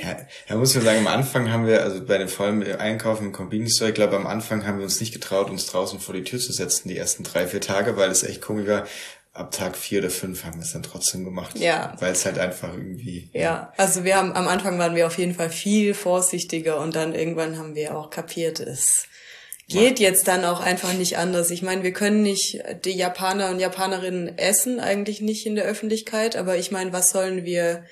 Ja, da muss man sagen, am Anfang haben wir, also bei dem vollen Einkaufen im Convenience Store, ich glaube, am Anfang haben wir uns nicht getraut, uns draußen vor die Tür zu setzen, die ersten drei, vier Tage, weil es echt komisch war ab Tag vier oder fünf haben wir es dann trotzdem gemacht. Ja. Weil es halt einfach irgendwie. Ja. ja, also wir haben am Anfang waren wir auf jeden Fall viel vorsichtiger und dann irgendwann haben wir auch kapiert, es geht ja. jetzt dann auch einfach nicht anders. Ich meine, wir können nicht die Japaner und Japanerinnen essen, eigentlich nicht in der Öffentlichkeit, aber ich meine, was sollen wir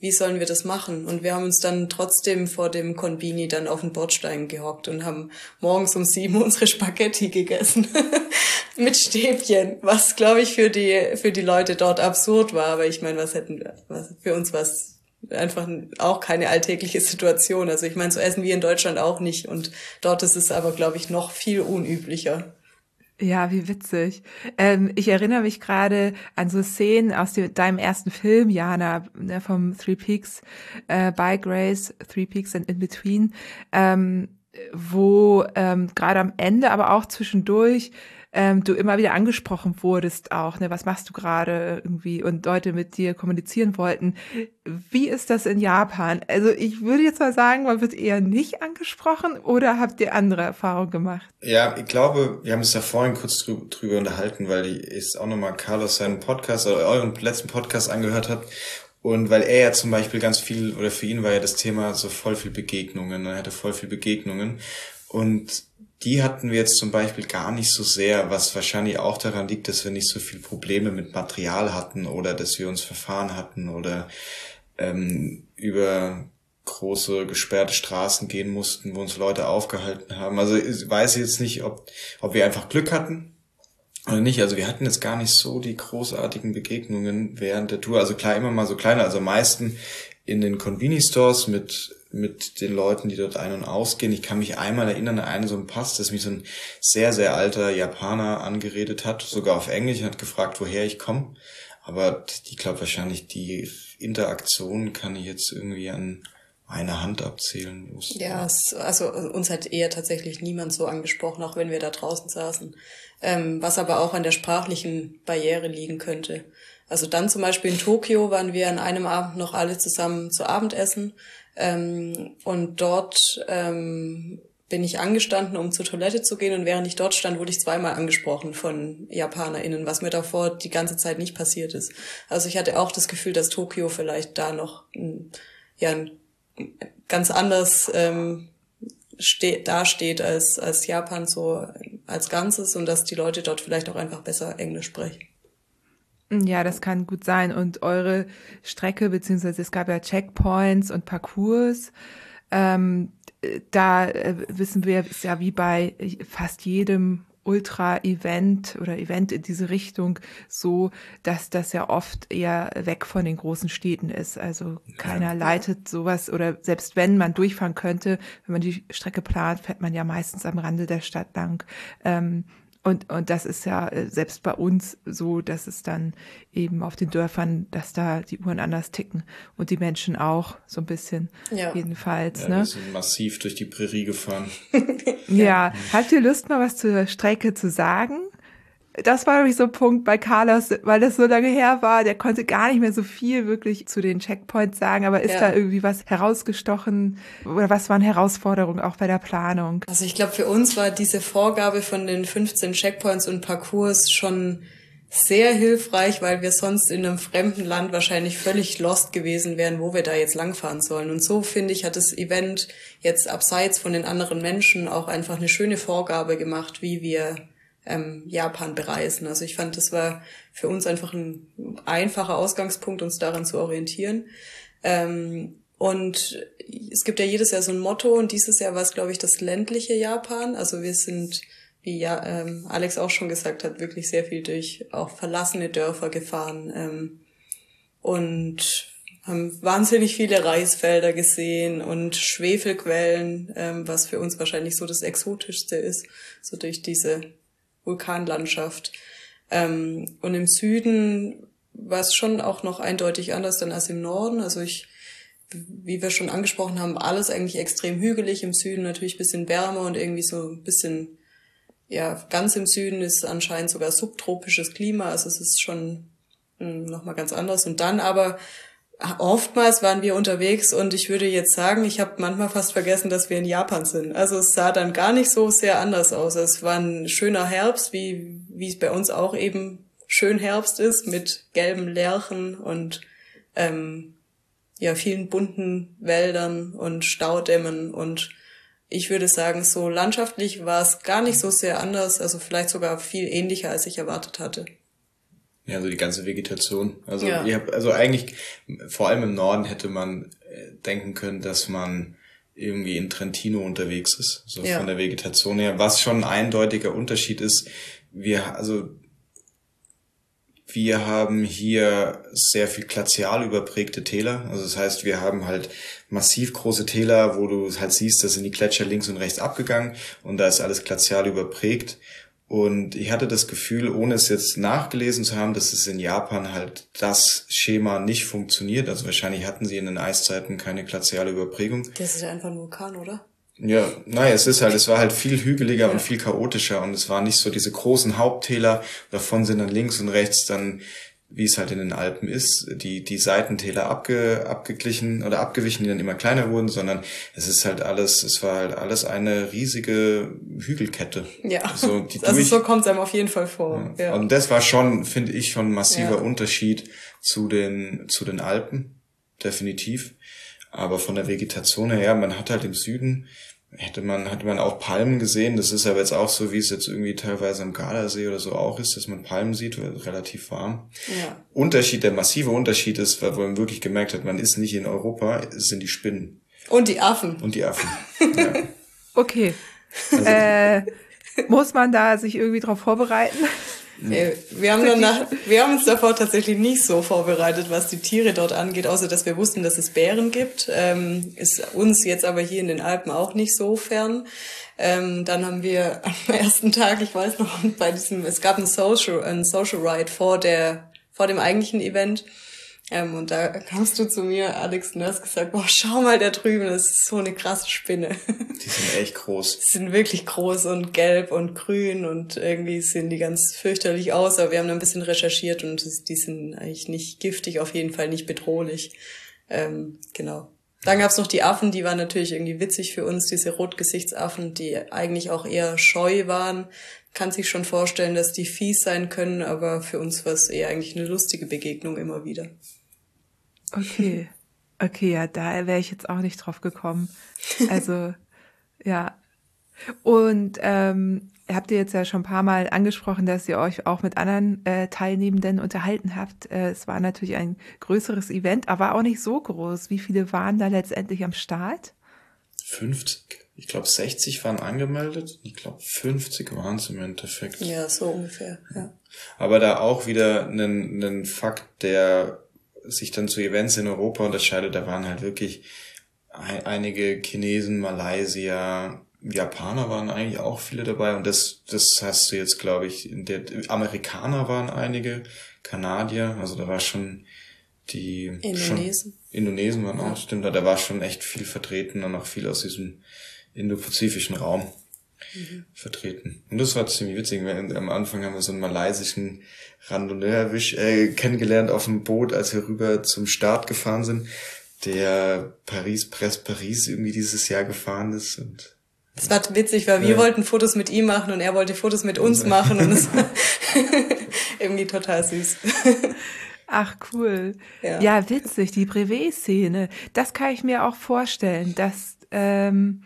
wie sollen wir das machen? Und wir haben uns dann trotzdem vor dem Konbini dann auf den Bordstein gehockt und haben morgens um sieben (laughs) unsere Spaghetti gegessen. (laughs) Mit Stäbchen, was glaube ich für die, für die Leute dort absurd war. Aber ich meine, was hätten wir, was, für uns war es einfach auch keine alltägliche Situation. Also ich meine, so essen wir in Deutschland auch nicht. Und dort ist es aber, glaube ich, noch viel unüblicher. Ja, wie witzig. Ähm, ich erinnere mich gerade an so Szenen aus dem, deinem ersten Film, Jana, ne, vom Three Peaks, äh, By Grace, Three Peaks and In Between, ähm, wo ähm, gerade am Ende, aber auch zwischendurch ähm, du immer wieder angesprochen wurdest auch, ne, was machst du gerade irgendwie und Leute mit dir kommunizieren wollten. Wie ist das in Japan? Also ich würde jetzt mal sagen, man wird eher nicht angesprochen oder habt ihr andere Erfahrungen gemacht? Ja, ich glaube, wir haben uns da vorhin kurz drüber, drüber unterhalten, weil ich jetzt auch nochmal Carlos seinen Podcast oder euren letzten Podcast angehört habe und weil er ja zum Beispiel ganz viel, oder für ihn war ja das Thema so voll viel Begegnungen, er hatte voll viel Begegnungen. Und die hatten wir jetzt zum Beispiel gar nicht so sehr, was wahrscheinlich auch daran liegt, dass wir nicht so viel Probleme mit Material hatten oder dass wir uns verfahren hatten oder ähm, über große gesperrte Straßen gehen mussten, wo uns Leute aufgehalten haben. Also ich weiß jetzt nicht, ob, ob wir einfach Glück hatten oder nicht. Also wir hatten jetzt gar nicht so die großartigen Begegnungen während der Tour. Also klar, immer mal so kleiner, also meisten in den Convenience Stores mit mit den Leuten, die dort ein- und ausgehen. Ich kann mich einmal erinnern an einen so einen Pass, dass mich so ein sehr, sehr alter Japaner angeredet hat, sogar auf Englisch, hat gefragt, woher ich komme. Aber ich glaube wahrscheinlich, die Interaktion kann ich jetzt irgendwie an einer Hand abzählen. Ja, es, also uns hat eher tatsächlich niemand so angesprochen, auch wenn wir da draußen saßen. Ähm, was aber auch an der sprachlichen Barriere liegen könnte. Also dann zum Beispiel in Tokio waren wir an einem Abend noch alle zusammen zu Abendessen ähm, und dort ähm, bin ich angestanden, um zur Toilette zu gehen und während ich dort stand, wurde ich zweimal angesprochen von JapanerInnen, was mir davor die ganze Zeit nicht passiert ist. Also ich hatte auch das Gefühl, dass Tokio vielleicht da noch ja, ganz anders ähm, steht, dasteht als, als Japan so als Ganzes und dass die Leute dort vielleicht auch einfach besser Englisch sprechen. Ja, das kann gut sein. Und eure Strecke, beziehungsweise es gab ja Checkpoints und Parcours. Ähm, da äh, wissen wir, ist ja wie bei fast jedem Ultra-Event oder Event in diese Richtung so, dass das ja oft eher weg von den großen Städten ist. Also keiner ja. leitet sowas oder selbst wenn man durchfahren könnte, wenn man die Strecke plant, fährt man ja meistens am Rande der Stadt lang. Ähm, und, und das ist ja äh, selbst bei uns so, dass es dann eben auf den Dörfern, dass da die Uhren anders ticken und die Menschen auch so ein bisschen ja. jedenfalls. Ja, ne? Wir sind massiv durch die Prärie gefahren. (laughs) ja. ja, habt ihr Lust mal was zur Strecke zu sagen? Das war nämlich so ein Punkt bei Carlos, weil das so lange her war, der konnte gar nicht mehr so viel wirklich zu den Checkpoints sagen, aber ist ja. da irgendwie was herausgestochen oder was waren Herausforderungen auch bei der Planung? Also ich glaube, für uns war diese Vorgabe von den 15 Checkpoints und Parcours schon sehr hilfreich, weil wir sonst in einem fremden Land wahrscheinlich völlig lost gewesen wären, wo wir da jetzt langfahren sollen. Und so finde ich, hat das Event jetzt abseits von den anderen Menschen auch einfach eine schöne Vorgabe gemacht, wie wir ähm, Japan bereisen. Also ich fand, das war für uns einfach ein einfacher Ausgangspunkt, uns daran zu orientieren. Ähm, und es gibt ja jedes Jahr so ein Motto und dieses Jahr war es, glaube ich, das ländliche Japan. Also wir sind wie ja ähm, Alex auch schon gesagt hat, wirklich sehr viel durch auch verlassene Dörfer gefahren ähm, und haben wahnsinnig viele Reisfelder gesehen und Schwefelquellen, ähm, was für uns wahrscheinlich so das Exotischste ist, so durch diese Vulkanlandschaft. Ähm, und im Süden war es schon auch noch eindeutig anders dann als im Norden. Also ich, wie wir schon angesprochen haben, alles eigentlich extrem hügelig. Im Süden natürlich bisschen wärmer und irgendwie so ein bisschen ja, ganz im Süden ist anscheinend sogar subtropisches Klima, also es ist schon hm, nochmal ganz anders. Und dann aber oftmals waren wir unterwegs und ich würde jetzt sagen, ich habe manchmal fast vergessen, dass wir in Japan sind. Also es sah dann gar nicht so sehr anders aus. Es war ein schöner Herbst, wie, wie es bei uns auch eben schön Herbst ist, mit gelben Lärchen und ähm, ja, vielen bunten Wäldern und Staudämmen und ich würde sagen, so landschaftlich war es gar nicht so sehr anders, also vielleicht sogar viel ähnlicher, als ich erwartet hatte. Ja, also die ganze Vegetation. Also ja. ich hab, also eigentlich vor allem im Norden hätte man äh, denken können, dass man irgendwie in Trentino unterwegs ist, so ja. von der Vegetation her. Was schon ein eindeutiger Unterschied ist, wir also wir haben hier sehr viel glazial überprägte Täler. Also das heißt, wir haben halt massiv große Täler, wo du halt siehst, da sind die Gletscher links und rechts abgegangen und da ist alles glazial überprägt. Und ich hatte das Gefühl, ohne es jetzt nachgelesen zu haben, dass es in Japan halt das Schema nicht funktioniert. Also wahrscheinlich hatten sie in den Eiszeiten keine glaziale Überprägung. Das ist ja einfach ein Vulkan, oder? Ja, naja, es ist halt, es war halt viel hügeliger ja. und viel chaotischer und es war nicht so diese großen Haupttäler, davon sind dann links und rechts dann, wie es halt in den Alpen ist, die, die Seitentäler abge, abgeglichen oder abgewichen, die dann immer kleiner wurden, sondern es ist halt alles, es war halt alles eine riesige Hügelkette. Ja, also, die (laughs) also durch, so kommt es einem auf jeden Fall vor. Ja. ja. Und das war schon, finde ich, schon ein massiver ja. Unterschied zu den, zu den Alpen, definitiv. Aber von der Vegetation her, man hat halt im Süden, hätte man, hatte man auch Palmen gesehen. Das ist aber jetzt auch so, wie es jetzt irgendwie teilweise am Gardasee oder so auch ist, dass man Palmen sieht, relativ warm. Ja. Unterschied, der massive Unterschied ist, wo man wirklich gemerkt hat, man ist nicht in Europa, es sind die Spinnen. Und die Affen. Und die Affen. (laughs) ja. Okay. Also, äh, muss man da sich irgendwie drauf vorbereiten? Wir haben, danach, wir haben uns davor tatsächlich nicht so vorbereitet, was die Tiere dort angeht, außer dass wir wussten, dass es Bären gibt. Ähm, ist uns jetzt aber hier in den Alpen auch nicht so fern. Ähm, dann haben wir am (laughs) ersten Tag, ich weiß noch, bei diesem, es gab ein Social, ein Social Ride vor der, vor dem eigentlichen Event. Ähm, und da kamst du zu mir, Alex, und hast gesagt, boah, schau mal da drüben, das ist so eine krasse Spinne. Die sind echt groß. Die sind wirklich groß und gelb und grün und irgendwie sehen die ganz fürchterlich aus, aber wir haben da ein bisschen recherchiert und die sind eigentlich nicht giftig, auf jeden Fall nicht bedrohlich. Ähm, genau. Dann gab's noch die Affen, die waren natürlich irgendwie witzig für uns, diese Rotgesichtsaffen, die eigentlich auch eher scheu waren. Kann sich schon vorstellen, dass die fies sein können, aber für uns war es eher eigentlich eine lustige Begegnung immer wieder. Okay. Okay, ja, da wäre ich jetzt auch nicht drauf gekommen. Also, ja. Und ähm, habt ihr jetzt ja schon ein paar Mal angesprochen, dass ihr euch auch mit anderen äh, Teilnehmenden unterhalten habt. Äh, es war natürlich ein größeres Event, aber auch nicht so groß. Wie viele waren da letztendlich am Start? 50. Ich glaube, 60 waren angemeldet. Ich glaube, 50 waren es im Endeffekt. Ja, so ungefähr, ja. Aber da auch wieder ein, ein Fakt, der sich dann zu Events in Europa unterscheidet, da waren halt wirklich einige Chinesen, Malaysier, Japaner waren eigentlich auch viele dabei und das, das hast du jetzt, glaube ich, in der Amerikaner waren einige, Kanadier, also da war schon die Indonesen. Schon, Indonesen waren auch, stimmt, da war schon echt viel vertreten und auch viel aus diesem indopazifischen Raum mhm. vertreten. Und das war ziemlich witzig. weil Am Anfang haben wir so einen malaysischen Randonneur äh, kennengelernt auf dem Boot, als wir rüber zum Start gefahren sind, der Paris Press Paris irgendwie dieses Jahr gefahren ist und das war witzig, weil wir ja. wollten Fotos mit ihm machen und er wollte Fotos mit uns machen und es (laughs) (laughs) irgendwie total süß. (laughs) Ach cool. Ja, ja witzig, die Brevet-Szene. Das kann ich mir auch vorstellen, dass, ähm,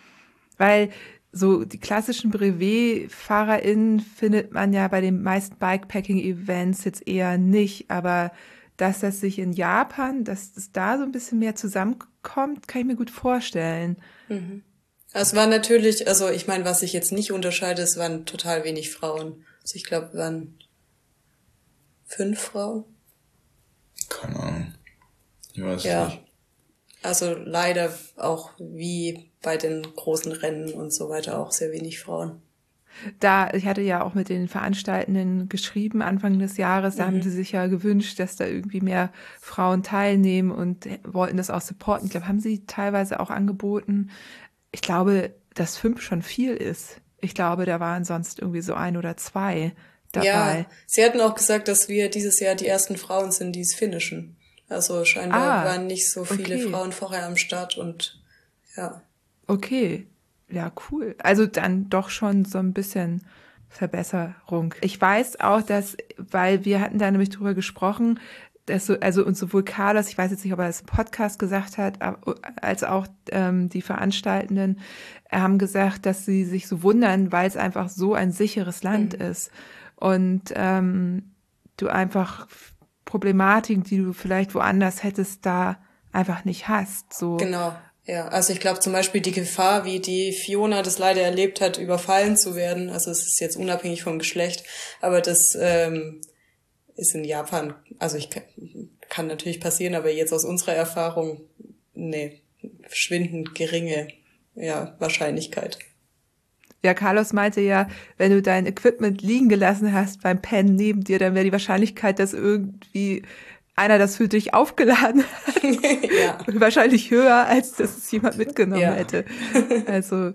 weil so die klassischen Brevet-FahrerInnen findet man ja bei den meisten Bikepacking-Events jetzt eher nicht, aber dass das sich in Japan, dass es da so ein bisschen mehr zusammenkommt, kann ich mir gut vorstellen. Mhm. Es war natürlich, also ich meine, was ich jetzt nicht unterscheide, es waren total wenig Frauen. Also ich glaube, waren fünf Frauen. Keine Ahnung. Ich weiß ja. nicht. Also leider auch wie bei den großen Rennen und so weiter auch sehr wenig Frauen. Da, ich hatte ja auch mit den Veranstaltenden geschrieben Anfang des Jahres, da mhm. haben sie sich ja gewünscht, dass da irgendwie mehr Frauen teilnehmen und wollten das auch supporten. Ich glaube, haben sie teilweise auch angeboten. Ich glaube, dass fünf schon viel ist. Ich glaube, da waren sonst irgendwie so ein oder zwei dabei. Ja, sie hatten auch gesagt, dass wir dieses Jahr die ersten Frauen sind, die es finishen. Also scheinbar ah, waren nicht so viele okay. Frauen vorher am Start und ja. Okay, ja, cool. Also dann doch schon so ein bisschen Verbesserung. Ich weiß auch, dass, weil wir hatten da nämlich drüber gesprochen, dass so, also und sowohl Carlos, ich weiß jetzt nicht, ob er das im Podcast gesagt hat, als auch ähm, die Veranstaltenden haben gesagt, dass sie sich so wundern, weil es einfach so ein sicheres Land mhm. ist und ähm, du einfach Problematiken, die du vielleicht woanders hättest, da einfach nicht hast. So. Genau. Ja, also ich glaube zum Beispiel die Gefahr, wie die Fiona das leider erlebt hat, überfallen zu werden, also es ist jetzt unabhängig vom Geschlecht, aber das ähm, ist in Japan, also ich kann, natürlich passieren, aber jetzt aus unserer Erfahrung, nee, verschwindend geringe ja, Wahrscheinlichkeit. Ja, Carlos meinte ja, wenn du dein Equipment liegen gelassen hast beim Pen neben dir, dann wäre die Wahrscheinlichkeit, dass irgendwie einer das für dich aufgeladen (laughs) hat, ja. wahrscheinlich höher, als dass es jemand mitgenommen ja. hätte. Also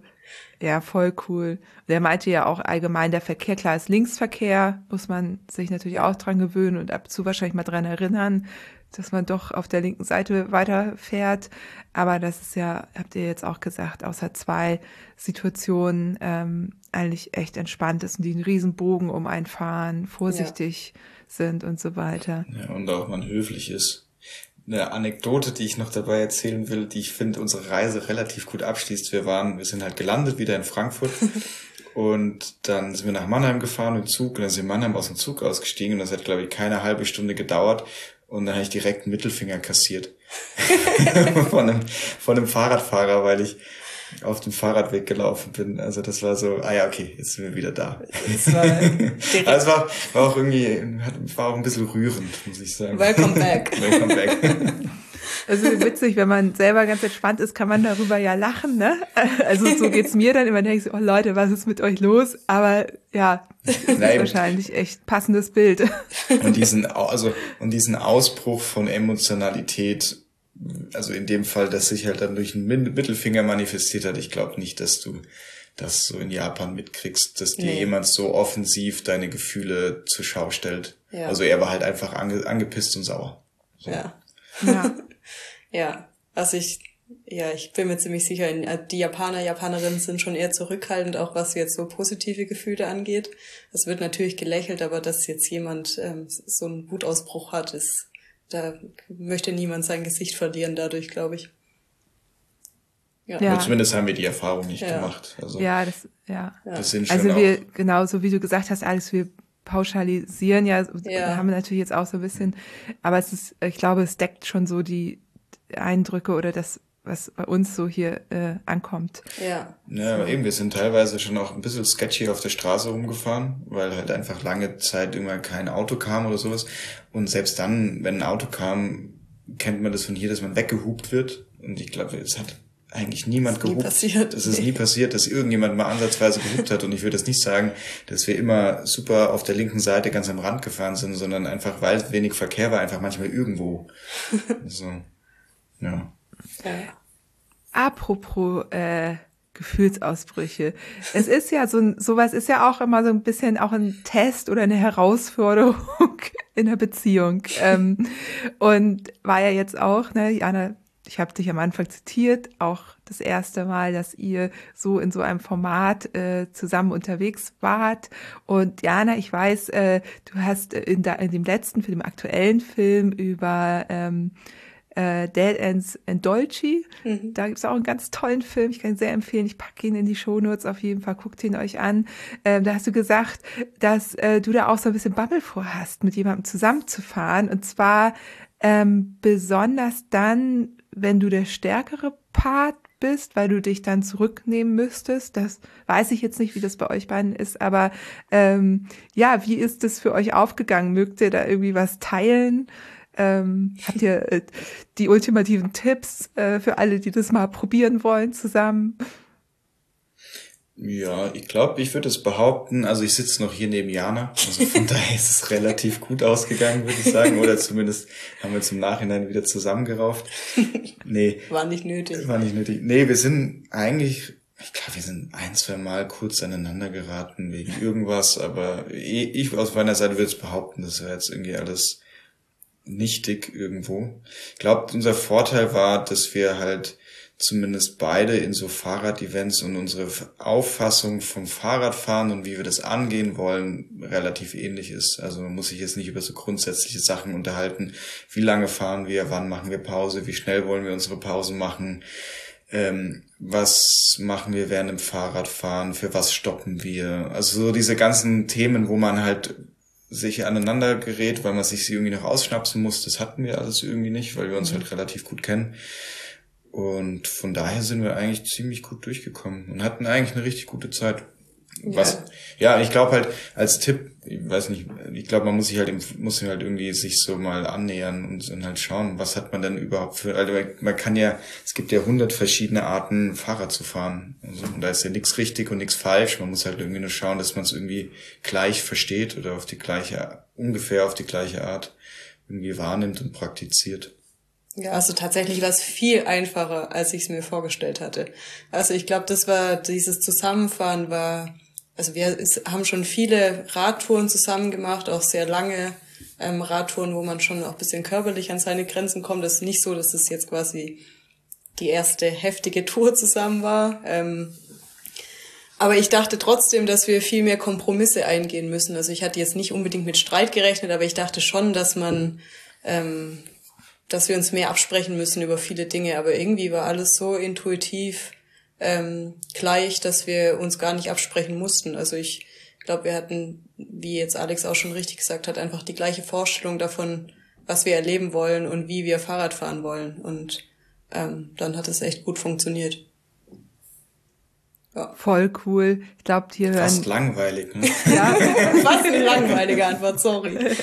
ja, voll cool. Der meinte ja auch allgemein, der Verkehr, klar ist Linksverkehr, muss man sich natürlich auch dran gewöhnen und ab und zu wahrscheinlich mal dran erinnern, dass man doch auf der linken Seite weiterfährt. Aber das ist ja, habt ihr jetzt auch gesagt, außer zwei Situationen ähm, eigentlich echt entspannt ist und die einen riesen Bogen um einen fahren, vorsichtig ja. Sind und so weiter. Ja, und auch man höflich ist. Eine Anekdote, die ich noch dabei erzählen will, die ich finde unsere Reise relativ gut abschließt. Wir waren, wir sind halt gelandet wieder in Frankfurt (laughs) und dann sind wir nach Mannheim gefahren im Zug und dann sind wir in Mannheim aus dem Zug ausgestiegen und das hat, glaube ich, keine halbe Stunde gedauert und dann habe ich direkt einen Mittelfinger kassiert. (laughs) (laughs) von, einem, von einem Fahrradfahrer, weil ich auf dem Fahrradweg gelaufen bin. Also das war so, ah ja, okay, jetzt sind wir wieder da. (laughs) Es war, also war, war auch irgendwie, war auch ein bisschen rührend, muss ich sagen. Welcome back. (laughs) Welcome back. (laughs) Also witzig, wenn man selber ganz entspannt ist, kann man darüber ja lachen, ne? Also so geht's mir dann immer, denke ich so, oh Leute, was ist mit euch los? Aber ja, das ist wahrscheinlich echt passendes Bild. Und diesen, also, und diesen Ausbruch von Emotionalität, also in dem Fall, dass sich halt dann durch einen Mittelfinger manifestiert hat, ich glaube nicht, dass du das so in Japan mitkriegst, dass dir nee. jemand so offensiv deine Gefühle zur Schau stellt. Ja. Also er war halt einfach ange, angepisst und sauer. So. Ja. Ja. (laughs) Ja, also ich, ja, ich bin mir ziemlich sicher, die Japaner, Japanerinnen sind schon eher zurückhaltend, auch was jetzt so positive Gefühle angeht. Es wird natürlich gelächelt, aber dass jetzt jemand ähm, so einen Wutausbruch hat, ist, da möchte niemand sein Gesicht verlieren dadurch, glaube ich. Ja. ja. Zumindest haben wir die Erfahrung nicht ja. gemacht. Also, ja, das, ja. Das sind schon also wir, genauso wie du gesagt hast, Alex, wir pauschalisieren ja, ja. haben wir natürlich jetzt auch so ein bisschen, aber es ist, ich glaube, es deckt schon so die, Eindrücke oder das, was bei uns so hier äh, ankommt. Ja. Ja, aber eben, wir sind teilweise schon auch ein bisschen sketchy auf der Straße rumgefahren, weil halt einfach lange Zeit immer kein Auto kam oder sowas. Und selbst dann, wenn ein Auto kam, kennt man das von hier, dass man weggehupt wird. Und ich glaube, es hat eigentlich niemand gehupt. Passiert. Es ist nie passiert, dass irgendjemand mal ansatzweise gehupt hat. Und ich würde jetzt nicht sagen, dass wir immer super auf der linken Seite ganz am Rand gefahren sind, sondern einfach, weil wenig Verkehr war, einfach manchmal irgendwo. (laughs) so. Ja. Ja. Apropos äh, Gefühlsausbrüche. Es ist ja so sowas ist ja auch immer so ein bisschen auch ein Test oder eine Herausforderung (laughs) in der Beziehung. Ähm, und war ja jetzt auch, ne, Jana, ich habe dich am Anfang zitiert, auch das erste Mal, dass ihr so in so einem Format äh, zusammen unterwegs wart. Und Jana, ich weiß, äh, du hast in, da, in dem letzten, für dem aktuellen Film über ähm, äh, Dead Ends in Dolce. Mhm. Da gibt es auch einen ganz tollen Film. Ich kann ihn sehr empfehlen. Ich packe ihn in die Shownotes auf jeden Fall. Guckt ihn euch an. Ähm, da hast du gesagt, dass äh, du da auch so ein bisschen Bubble vorhast, mit jemandem zusammenzufahren. Und zwar ähm, besonders dann, wenn du der stärkere Part bist, weil du dich dann zurücknehmen müsstest. Das weiß ich jetzt nicht, wie das bei euch beiden ist, aber ähm, ja, wie ist das für euch aufgegangen? Mögt ihr da irgendwie was teilen? Ähm, habt ihr äh, die ultimativen Tipps äh, für alle, die das mal probieren wollen zusammen? Ja, ich glaube, ich würde es behaupten, also ich sitze noch hier neben Jana, also von (laughs) daher ist es relativ gut ausgegangen, würde ich sagen, oder zumindest haben wir uns im Nachhinein wieder zusammengerauft. Nee. (laughs) War nicht nötig. War nicht nötig. Nee, wir sind eigentlich, ich glaube, wir sind ein, zwei Mal kurz aneinander geraten wegen irgendwas, aber ich aus meiner Seite würde es behaupten, das wäre jetzt irgendwie alles nichtig irgendwo. Ich glaube, unser Vorteil war, dass wir halt zumindest beide in so Fahrrad-Events und unsere Auffassung vom Fahrradfahren und wie wir das angehen wollen relativ ähnlich ist. Also man muss sich jetzt nicht über so grundsätzliche Sachen unterhalten. Wie lange fahren wir? Wann machen wir Pause? Wie schnell wollen wir unsere Pausen machen? Ähm, was machen wir während dem Fahrradfahren? Für was stoppen wir? Also so diese ganzen Themen, wo man halt sich aneinander gerät, weil man sich sie irgendwie noch ausschnapsen muss, das hatten wir alles irgendwie nicht, weil wir uns mhm. halt relativ gut kennen. Und von daher sind wir eigentlich ziemlich gut durchgekommen und hatten eigentlich eine richtig gute Zeit. Was, ja, ja ich glaube halt als Tipp, ich weiß nicht, ich glaube, man muss sich halt, muss sich halt irgendwie sich so mal annähern und dann halt schauen, was hat man denn überhaupt für, also man kann ja, es gibt ja hundert verschiedene Arten, Fahrrad zu fahren. Also, und da ist ja nichts richtig und nichts falsch. Man muss halt irgendwie nur schauen, dass man es irgendwie gleich versteht oder auf die gleiche, ungefähr auf die gleiche Art irgendwie wahrnimmt und praktiziert. Ja, also tatsächlich war es viel einfacher, als ich es mir vorgestellt hatte. Also ich glaube, das war dieses Zusammenfahren war, also wir haben schon viele Radtouren zusammen gemacht, auch sehr lange ähm, Radtouren, wo man schon auch bisschen körperlich an seine Grenzen kommt. Es ist nicht so, dass es jetzt quasi die erste heftige Tour zusammen war. Ähm, aber ich dachte trotzdem, dass wir viel mehr Kompromisse eingehen müssen. Also ich hatte jetzt nicht unbedingt mit Streit gerechnet, aber ich dachte schon, dass man ähm, dass wir uns mehr absprechen müssen über viele Dinge, aber irgendwie war alles so intuitiv ähm, gleich, dass wir uns gar nicht absprechen mussten. Also ich glaube, wir hatten, wie jetzt Alex auch schon richtig gesagt hat, einfach die gleiche Vorstellung davon, was wir erleben wollen und wie wir Fahrrad fahren wollen. Und ähm, dann hat es echt gut funktioniert. Ja. Voll cool. Ich glaube, hier hören. Fast langweilig, ne? ja, (laughs) fast eine langweilige Antwort, sorry. (laughs)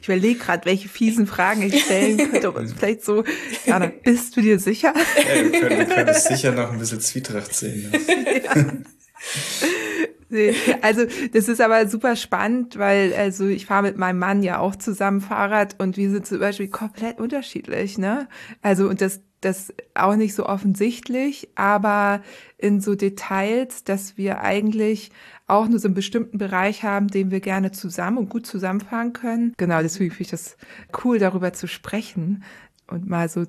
Ich überlege gerade, welche fiesen Fragen ich stellen könnte. Aber vielleicht so, Jana, bist du dir sicher? Ja, wir können, wir können es sicher noch ein bisschen Zwietracht sehen. Ja. (laughs) Also das ist aber super spannend, weil also ich fahre mit meinem Mann ja auch zusammen Fahrrad und wir sind zum Beispiel komplett unterschiedlich, ne? Also und das das auch nicht so offensichtlich, aber in so Details, dass wir eigentlich auch nur so einen bestimmten Bereich haben, den wir gerne zusammen und gut zusammenfahren können. Genau, deswegen finde ich das cool, darüber zu sprechen und mal so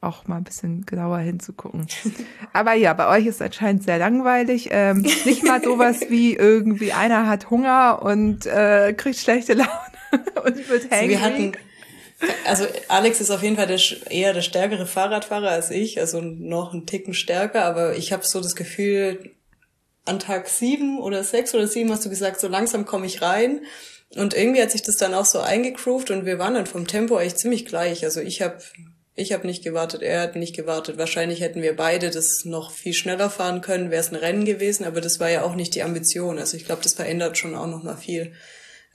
auch mal ein bisschen genauer hinzugucken. (laughs) Aber ja, bei euch ist anscheinend sehr langweilig. Ähm, nicht mal sowas wie irgendwie einer hat Hunger und äh, kriegt schlechte Laune (laughs) und wird hangry. Also wir hatten also Alex ist auf jeden Fall der, eher der stärkere Fahrradfahrer als ich, also noch einen Ticken stärker, aber ich habe so das Gefühl, an Tag sieben oder sechs oder sieben hast du gesagt, so langsam komme ich rein. Und irgendwie hat sich das dann auch so eingegroovt und wir waren dann vom Tempo echt ziemlich gleich. Also ich habe ich hab nicht gewartet, er hat nicht gewartet. Wahrscheinlich hätten wir beide das noch viel schneller fahren können, wäre es ein Rennen gewesen, aber das war ja auch nicht die Ambition. Also ich glaube, das verändert schon auch noch mal viel.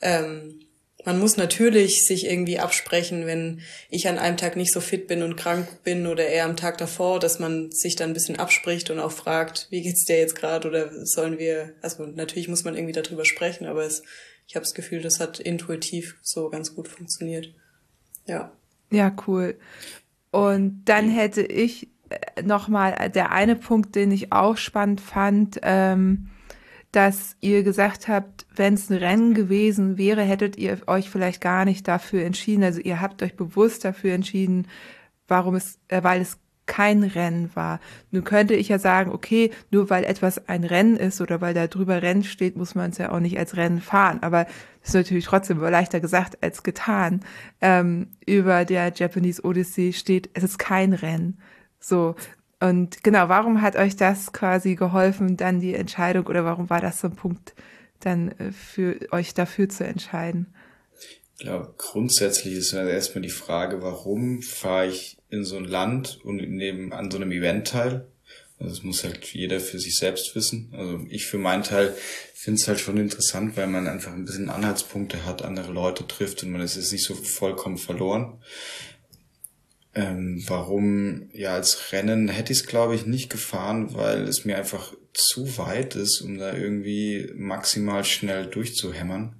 Ähm, man muss natürlich sich irgendwie absprechen, wenn ich an einem Tag nicht so fit bin und krank bin oder eher am Tag davor, dass man sich dann ein bisschen abspricht und auch fragt, wie geht's dir jetzt gerade oder sollen wir, also natürlich muss man irgendwie darüber sprechen, aber es, ich habe das Gefühl, das hat intuitiv so ganz gut funktioniert. Ja. Ja, cool. Und dann hätte ich äh, noch mal der eine Punkt, den ich auch spannend fand, ähm, dass ihr gesagt habt, wenn es ein Rennen gewesen wäre, hättet ihr euch vielleicht gar nicht dafür entschieden. Also ihr habt euch bewusst dafür entschieden, warum es, äh, weil es kein Rennen war. Nun könnte ich ja sagen, okay, nur weil etwas ein Rennen ist oder weil da drüber Rennen steht, muss man es ja auch nicht als Rennen fahren. Aber das ist natürlich trotzdem leichter gesagt als getan. Ähm, über der Japanese Odyssey steht, es ist kein Rennen. So. Und genau, warum hat euch das quasi geholfen, dann die Entscheidung oder warum war das so ein Punkt, dann äh, für euch dafür zu entscheiden? Ich glaube, grundsätzlich ist erstmal die Frage, warum fahre ich in so ein Land und neben an so einem Event teil? Also das muss halt jeder für sich selbst wissen. Also ich für meinen Teil finde es halt schon interessant, weil man einfach ein bisschen Anhaltspunkte hat, andere Leute trifft und man ist jetzt nicht so vollkommen verloren. Ähm, warum, ja, als Rennen hätte ich es, glaube ich, nicht gefahren, weil es mir einfach zu weit ist, um da irgendwie maximal schnell durchzuhämmern.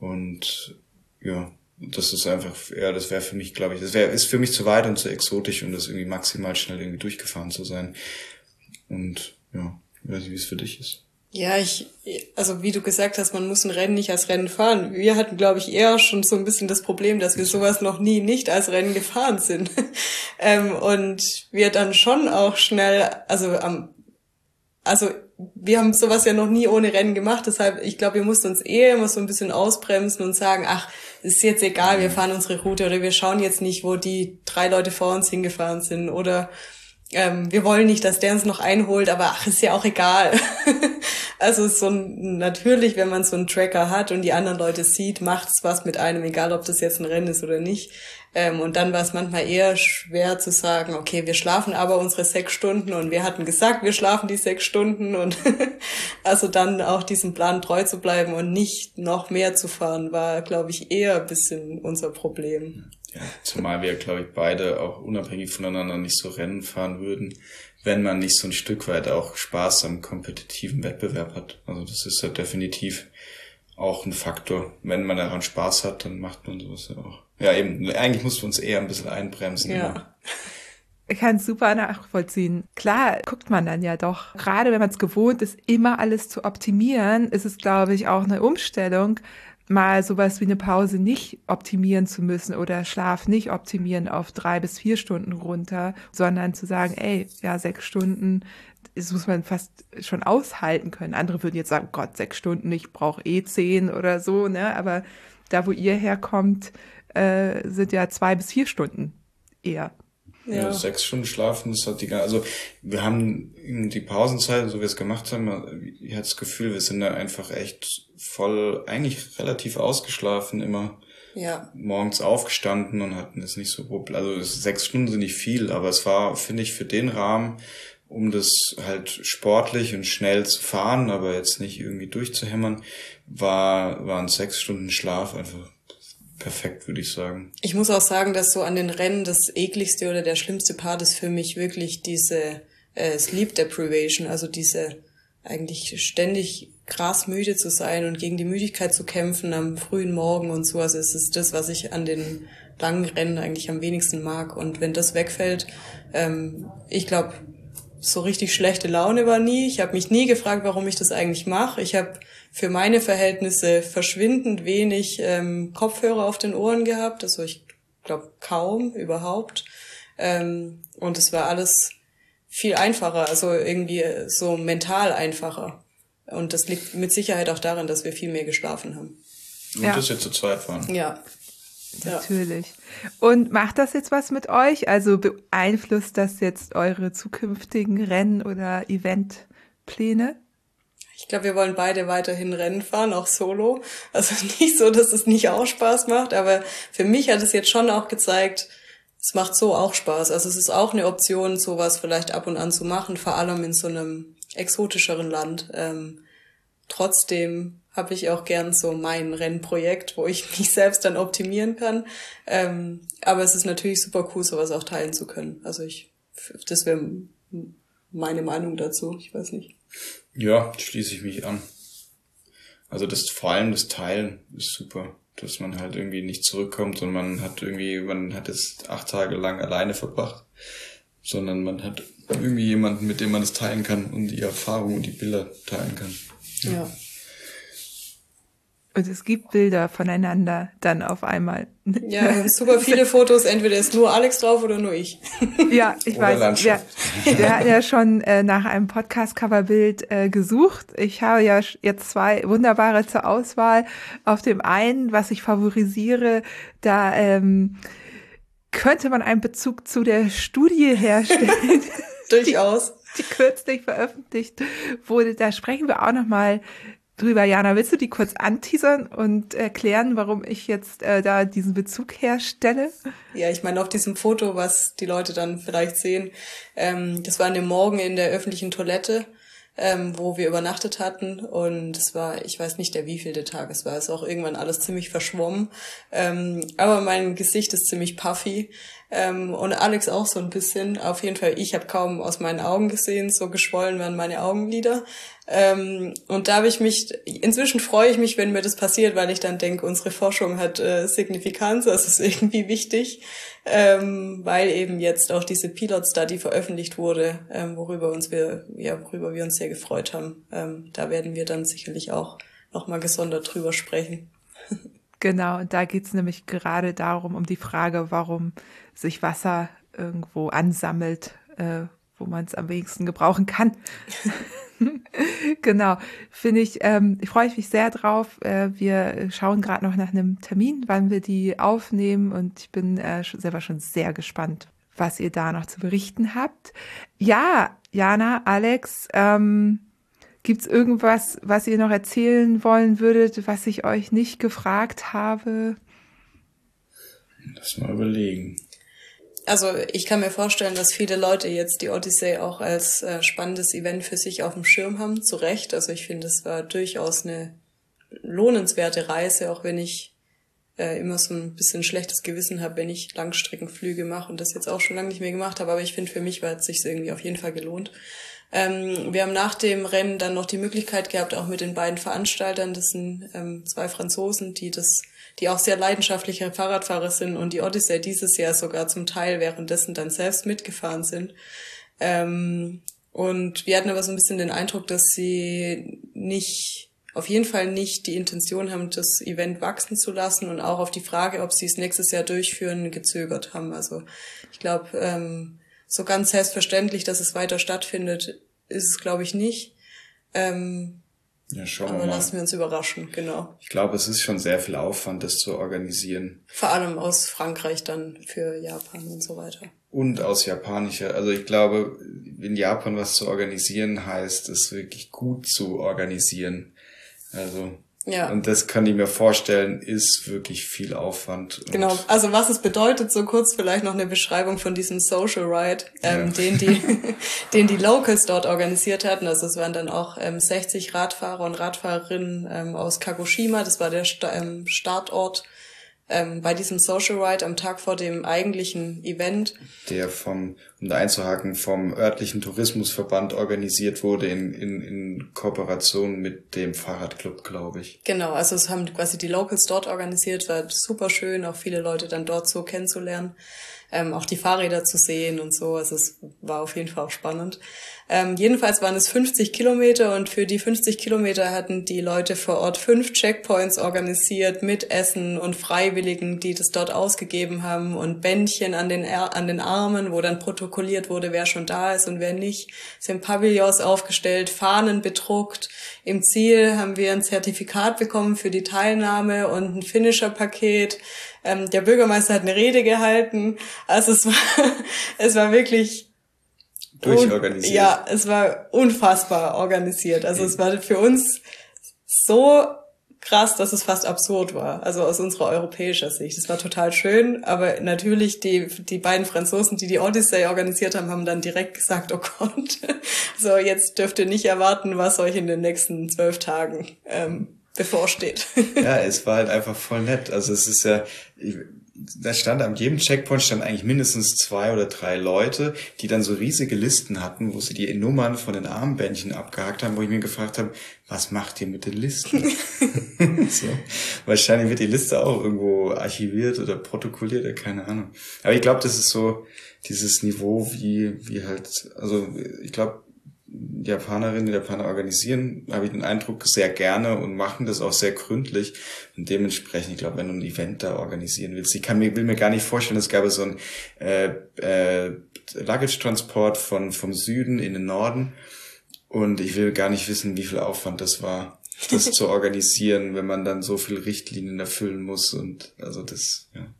Und ja, das ist einfach, ja, das wäre für mich, glaube ich, das wäre, ist für mich zu weit und zu exotisch, um das irgendwie maximal schnell irgendwie durchgefahren zu sein. Und ja, ich weiß nicht, wie es für dich ist. Ja, ich, also wie du gesagt hast, man muss ein Rennen nicht als Rennen fahren. Wir hatten, glaube ich, eher schon so ein bisschen das Problem, dass wir sowas noch nie nicht als Rennen gefahren sind. (laughs) ähm, und wir dann schon auch schnell, also am, also wir haben sowas ja noch nie ohne Rennen gemacht, deshalb, ich glaube, wir mussten uns eher immer so ein bisschen ausbremsen und sagen, ach, ist jetzt egal, wir fahren unsere Route oder wir schauen jetzt nicht, wo die drei Leute vor uns hingefahren sind oder ähm, wir wollen nicht, dass der uns noch einholt, aber ach, ist ja auch egal. (laughs) also so ein, natürlich, wenn man so einen Tracker hat und die anderen Leute sieht, macht's was mit einem, egal ob das jetzt ein Rennen ist oder nicht. Ähm, und dann war es manchmal eher schwer zu sagen, okay, wir schlafen aber unsere sechs Stunden und wir hatten gesagt, wir schlafen die sechs Stunden und (laughs) also dann auch diesem Plan treu zu bleiben und nicht noch mehr zu fahren, war, glaube ich, eher ein bisschen unser Problem. Ja, zumal wir, glaube ich, beide auch unabhängig voneinander nicht so Rennen fahren würden, wenn man nicht so ein Stück weit auch Spaß am kompetitiven Wettbewerb hat. Also das ist ja definitiv auch ein Faktor. Wenn man daran Spaß hat, dann macht man sowas ja auch. Ja, eben, eigentlich musst du uns eher ein bisschen einbremsen. Ja. Immer. Ich kann es super nachvollziehen. Klar, guckt man dann ja doch. Gerade wenn man es gewohnt ist, immer alles zu optimieren, ist es, glaube ich, auch eine Umstellung, mal sowas wie eine Pause nicht optimieren zu müssen oder Schlaf nicht optimieren auf drei bis vier Stunden runter, sondern zu sagen, ey, ja, sechs Stunden, das muss man fast schon aushalten können. Andere würden jetzt sagen, Gott, sechs Stunden, ich brauche eh zehn oder so, ne? Aber da, wo ihr herkommt, äh, sind ja zwei bis vier Stunden eher. Ja. sechs Stunden schlafen, das hat die also wir haben die Pausenzeit, so wie wir es gemacht haben, ich hatte das Gefühl, wir sind da einfach echt voll, eigentlich relativ ausgeschlafen immer. Ja. Morgens aufgestanden und hatten es nicht so, also sechs Stunden sind nicht viel, aber es war, finde ich, für den Rahmen, um das halt sportlich und schnell zu fahren, aber jetzt nicht irgendwie durchzuhämmern, war, waren sechs Stunden Schlaf einfach perfekt, würde ich sagen. Ich muss auch sagen, dass so an den Rennen das ekligste oder der schlimmste Part ist für mich wirklich diese äh, Sleep Deprivation, also diese eigentlich ständig krass müde zu sein und gegen die Müdigkeit zu kämpfen am frühen Morgen und so. Also es ist das, was ich an den langen Rennen eigentlich am wenigsten mag. Und wenn das wegfällt, ähm, ich glaube, so richtig schlechte Laune war nie. Ich habe mich nie gefragt, warum ich das eigentlich mache. Ich habe für meine Verhältnisse verschwindend wenig ähm, Kopfhörer auf den Ohren gehabt. Also ich glaube kaum überhaupt. Ähm, und es war alles viel einfacher, also irgendwie so mental einfacher. Und das liegt mit Sicherheit auch daran, dass wir viel mehr geschlafen haben. Und ja. dass wir zu zweit waren. Ja. Natürlich. Ja. Und macht das jetzt was mit euch? Also beeinflusst das jetzt eure zukünftigen Rennen- oder Eventpläne? Ich glaube, wir wollen beide weiterhin Rennen fahren, auch solo. Also (laughs) nicht so, dass es nicht auch Spaß macht, aber für mich hat es jetzt schon auch gezeigt, es macht so auch Spaß. Also es ist auch eine Option, sowas vielleicht ab und an zu machen, vor allem in so einem exotischeren Land. Ähm, trotzdem habe ich auch gern so mein Rennprojekt, wo ich (laughs) mich selbst dann optimieren kann. Ähm, aber es ist natürlich super cool, sowas auch teilen zu können. Also ich, das wäre meine Meinung dazu. Ich weiß nicht. Ja, schließe ich mich an. Also das vor allem das Teilen ist super, dass man halt irgendwie nicht zurückkommt und man hat irgendwie, man hat jetzt acht Tage lang alleine verbracht, sondern man hat irgendwie jemanden, mit dem man es teilen kann und die Erfahrung und die Bilder teilen kann. Ja. ja. Und es gibt Bilder voneinander dann auf einmal. Ja, super viele Fotos. Entweder ist nur Alex drauf oder nur ich. Ja, ich oder weiß. Wir, wir hatten ja schon äh, nach einem Podcast-Coverbild äh, gesucht. Ich habe ja jetzt zwei wunderbare zur Auswahl. Auf dem einen, was ich favorisiere, da ähm, könnte man einen Bezug zu der Studie herstellen. (laughs) Durchaus. Die, die kürzlich veröffentlicht wurde. Da sprechen wir auch noch mal drüber. Jana, willst du die kurz anteasern und erklären, warum ich jetzt äh, da diesen Bezug herstelle? Ja, ich meine, auf diesem Foto, was die Leute dann vielleicht sehen, ähm, das war an dem Morgen in der öffentlichen Toilette, ähm, wo wir übernachtet hatten. Und es war, ich weiß nicht, der wievielte Tag es war. Es ist auch irgendwann alles ziemlich verschwommen. Ähm, aber mein Gesicht ist ziemlich puffy. Ähm, und Alex auch so ein bisschen. Auf jeden Fall, ich habe kaum aus meinen Augen gesehen, so geschwollen waren meine Augenlider. Ähm, und da habe ich mich, inzwischen freue ich mich, wenn mir das passiert, weil ich dann denke, unsere Forschung hat äh, Signifikanz, das ist (laughs) irgendwie wichtig, ähm, weil eben jetzt auch diese Pilot Study veröffentlicht wurde, ähm, worüber uns wir, ja, worüber wir uns sehr gefreut haben. Ähm, da werden wir dann sicherlich auch nochmal gesondert drüber sprechen. (laughs) Genau, und da geht's nämlich gerade darum, um die Frage, warum sich Wasser irgendwo ansammelt, äh, wo man es am wenigsten gebrauchen kann. (laughs) genau, finde ich, ähm, ich freue mich sehr drauf. Äh, wir schauen gerade noch nach einem Termin, wann wir die aufnehmen und ich bin äh, selber schon sehr gespannt, was ihr da noch zu berichten habt. Ja, Jana, Alex, ähm, gibt's irgendwas, was ihr noch erzählen wollen würdet, was ich euch nicht gefragt habe? Lass mal überlegen also ich kann mir vorstellen, dass viele Leute jetzt die Odyssey auch als äh, spannendes Event für sich auf dem Schirm haben, zu Recht. Also ich finde, es war durchaus eine lohnenswerte Reise, auch wenn ich äh, immer so ein bisschen schlechtes Gewissen habe, wenn ich Langstreckenflüge mache und das jetzt auch schon lange nicht mehr gemacht habe. Aber ich finde, für mich war es sich irgendwie auf jeden Fall gelohnt. Ähm, wir haben nach dem Rennen dann noch die Möglichkeit gehabt, auch mit den beiden Veranstaltern, das sind ähm, zwei Franzosen, die das die auch sehr leidenschaftliche Fahrradfahrer sind und die Odyssey dieses Jahr sogar zum Teil währenddessen dann selbst mitgefahren sind. Ähm, und wir hatten aber so ein bisschen den Eindruck, dass sie nicht, auf jeden Fall nicht die Intention haben, das Event wachsen zu lassen und auch auf die Frage, ob sie es nächstes Jahr durchführen, gezögert haben. Also ich glaube, ähm, so ganz selbstverständlich, dass es weiter stattfindet, ist es, glaube ich, nicht. Ähm, ja, schauen Aber lassen wir uns überraschen, genau. Ich glaube, es ist schon sehr viel Aufwand, das zu organisieren. Vor allem aus Frankreich dann für Japan und so weiter. Und aus japanischer. Also ich glaube, in Japan was zu organisieren heißt, es wirklich gut zu organisieren. Also ja. Und das kann ich mir vorstellen, ist wirklich viel Aufwand. Genau. Also was es bedeutet, so kurz vielleicht noch eine Beschreibung von diesem Social Ride, ähm, ja. den die, (laughs) (laughs) den die Locals dort organisiert hatten. Also es waren dann auch ähm, 60 Radfahrer und Radfahrerinnen ähm, aus Kagoshima. Das war der St ähm, Startort ähm, bei diesem Social Ride am Tag vor dem eigentlichen Event. Der vom, um da einzuhaken, vom örtlichen Tourismusverband organisiert wurde in, in, in Kooperation mit dem Fahrradclub, glaube ich. Genau, also es haben quasi die Locals dort organisiert, war super schön, auch viele Leute dann dort so kennenzulernen ähm, auch die Fahrräder zu sehen und so. Also es war auf jeden Fall auch spannend. Ähm, jedenfalls waren es 50 Kilometer und für die 50 Kilometer hatten die Leute vor Ort fünf Checkpoints organisiert mit Essen und Freiwilligen, die das dort ausgegeben haben und Bändchen an den, an den Armen, wo dann protokolliert wurde, wer schon da ist und wer nicht. Sie haben Pavillons aufgestellt, Fahnen bedruckt. Im Ziel haben wir ein Zertifikat bekommen für die Teilnahme und ein Finisher-Paket. Ähm, der Bürgermeister hat eine Rede gehalten. Also es war, (laughs) es war wirklich durchorganisiert. Ja, es war unfassbar organisiert. Also es war für uns so krass, dass es fast absurd war. Also aus unserer europäischer Sicht. Es war total schön, aber natürlich die, die beiden Franzosen, die die Odyssey organisiert haben, haben dann direkt gesagt, oh Gott, (laughs) so jetzt dürft ihr nicht erwarten, was euch in den nächsten zwölf Tagen ähm, bevorsteht. (laughs) ja, es war halt einfach voll nett. Also es ist ja, da stand an jedem Checkpoint stand eigentlich mindestens zwei oder drei Leute, die dann so riesige Listen hatten, wo sie die Nummern von den Armbändchen abgehakt haben, wo ich mir gefragt habe, was macht ihr mit den Listen? (laughs) (laughs) so. Wahrscheinlich wird die Liste auch irgendwo archiviert oder protokolliert, oder keine Ahnung. Aber ich glaube, das ist so dieses Niveau, wie, wie halt, also ich glaube, Japanerinnen und Japaner organisieren, habe ich den Eindruck, sehr gerne und machen das auch sehr gründlich. Und dementsprechend, ich glaube, wenn du ein Event da organisieren willst, ich kann mir, will mir gar nicht vorstellen, es gab so ein äh, äh, Luggage-Transport von, vom Süden in den Norden. Und ich will gar nicht wissen, wie viel Aufwand das war, das zu (laughs) organisieren, wenn man dann so viel Richtlinien erfüllen muss. Und also das, ja.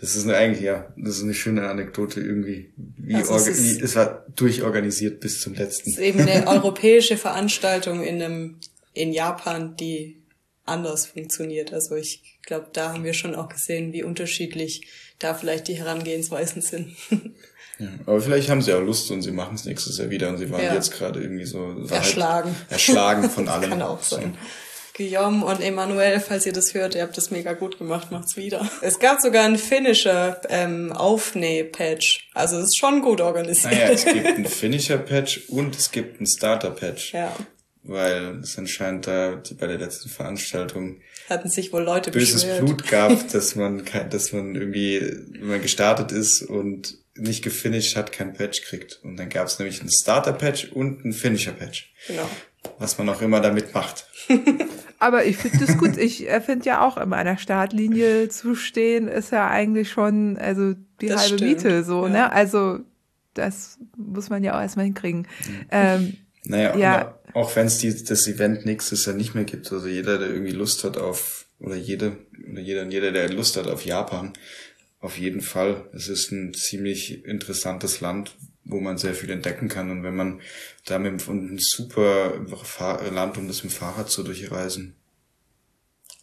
Das ist eine, eigentlich, ja, das ist eine schöne Anekdote irgendwie. Wie, also es, wie es war durchorganisiert bis zum letzten. Es ist eben eine (laughs) europäische Veranstaltung in einem, in Japan, die anders funktioniert. Also ich glaube, da haben wir schon auch gesehen, wie unterschiedlich da vielleicht die Herangehensweisen sind. Ja, aber vielleicht haben sie auch Lust und sie machen es nächstes Jahr wieder und sie waren ja. jetzt gerade irgendwie so erschlagen. Halt erschlagen von (laughs) allem. kann auch sein. So. Guillaume und Emanuel, falls ihr das hört, ihr habt das mega gut gemacht, macht's wieder. (laughs) Es gab sogar einen Finisher ähm, Aufnäh-Patch. Also es ist schon gut organisiert. Naja, es (laughs) gibt einen Finisher-Patch und es gibt einen Starter-Patch. Ja. Weil es anscheinend da die, bei der letzten Veranstaltung hatten sich wohl Leute böses beschwert. Blut gab, (laughs) dass man dass man irgendwie, wenn man gestartet ist und nicht gefinisht hat, kein Patch kriegt. Und dann gab es nämlich einen Starter-Patch und einen Finisher-Patch. Genau. Was man auch immer damit macht. (laughs) Aber ich finde das gut. Ich finde ja auch, in meiner Startlinie zu stehen, ist ja eigentlich schon, also die das halbe stimmt. Miete so, ja. ne? Also das muss man ja auch erstmal hinkriegen. Mhm. Ähm, naja, ja. auch wenn es das Event nächstes Jahr nicht mehr gibt, also jeder, der irgendwie Lust hat auf, oder jede, oder jeder und jeder, der Lust hat auf Japan, auf jeden Fall. Es ist ein ziemlich interessantes Land, wo man sehr viel entdecken kann. Und wenn man da mit einem super Land, um das mit dem Fahrrad zu durchreisen.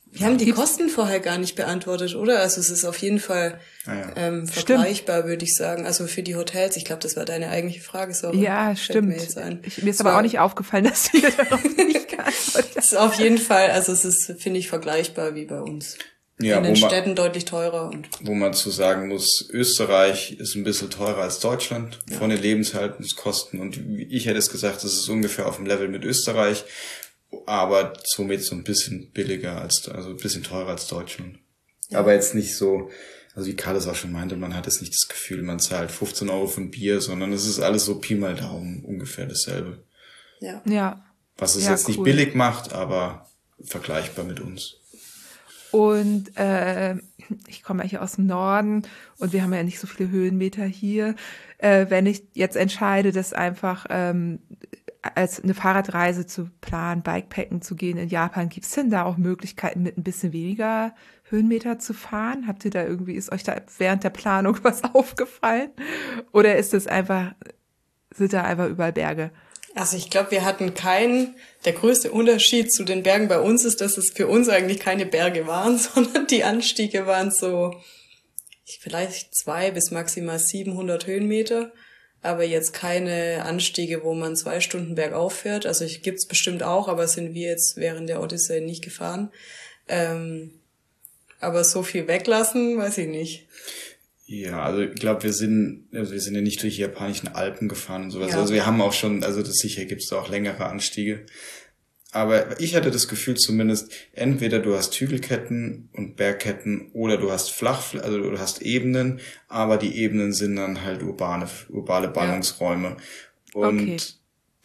Wir haben die Kosten vorher gar nicht beantwortet, oder? Also es ist auf jeden Fall ah, ja. ähm, vergleichbar, würde ich sagen. Also für die Hotels, ich glaube, das war deine eigentliche Frage. So, ja, stimmt. Mir, ich, mir ist aber auch nicht aufgefallen, (laughs) dass wir darauf nicht (laughs) geantwortet haben. ist auf jeden Fall, also es ist, finde ich, vergleichbar wie bei uns ja, in den Städten man, deutlich teurer. Und wo man zu sagen muss, Österreich ist ein bisschen teurer als Deutschland ja. von den Lebenshaltungskosten. Und ich hätte es gesagt, das ist ungefähr auf dem Level mit Österreich, aber somit so ein bisschen billiger als, also ein bisschen teurer als Deutschland. Ja. Aber jetzt nicht so, also wie Karl es auch schon meinte, man hat jetzt nicht das Gefühl, man zahlt 15 Euro für ein Bier, sondern es ist alles so Pi mal Daumen ungefähr dasselbe. Ja. Ja. Was es ja, jetzt cool. nicht billig macht, aber vergleichbar mit uns. Und äh, ich komme ja hier aus dem Norden und wir haben ja nicht so viele Höhenmeter hier. Äh, wenn ich jetzt entscheide, das einfach ähm, als eine Fahrradreise zu planen, Bikepacken zu gehen in Japan, gibt es denn da auch Möglichkeiten, mit ein bisschen weniger Höhenmeter zu fahren? Habt ihr da irgendwie, ist euch da während der Planung (laughs) was aufgefallen? Oder ist es einfach, sind da einfach überall Berge? Also ich glaube, wir hatten keinen, der größte Unterschied zu den Bergen bei uns ist, dass es für uns eigentlich keine Berge waren, (laughs) sondern die Anstiege waren so vielleicht zwei bis maximal 700 Höhenmeter, aber jetzt keine Anstiege, wo man zwei Stunden bergauf fährt. Also gibt's bestimmt auch, aber sind wir jetzt während der Odyssee nicht gefahren. Ähm, aber so viel weglassen, weiß ich nicht. Ja, also ich glaube, wir sind, also wir sind ja nicht durch die japanischen Alpen gefahren und sowas. Ja. Also wir haben auch schon, also das sicher gibt es auch längere Anstiege. Aber ich hatte das Gefühl zumindest, entweder du hast Hügelketten und Bergketten oder du hast Flach, also du hast Ebenen, aber die Ebenen sind dann halt urbane, urbane Ballungsräume. Ja. Und okay.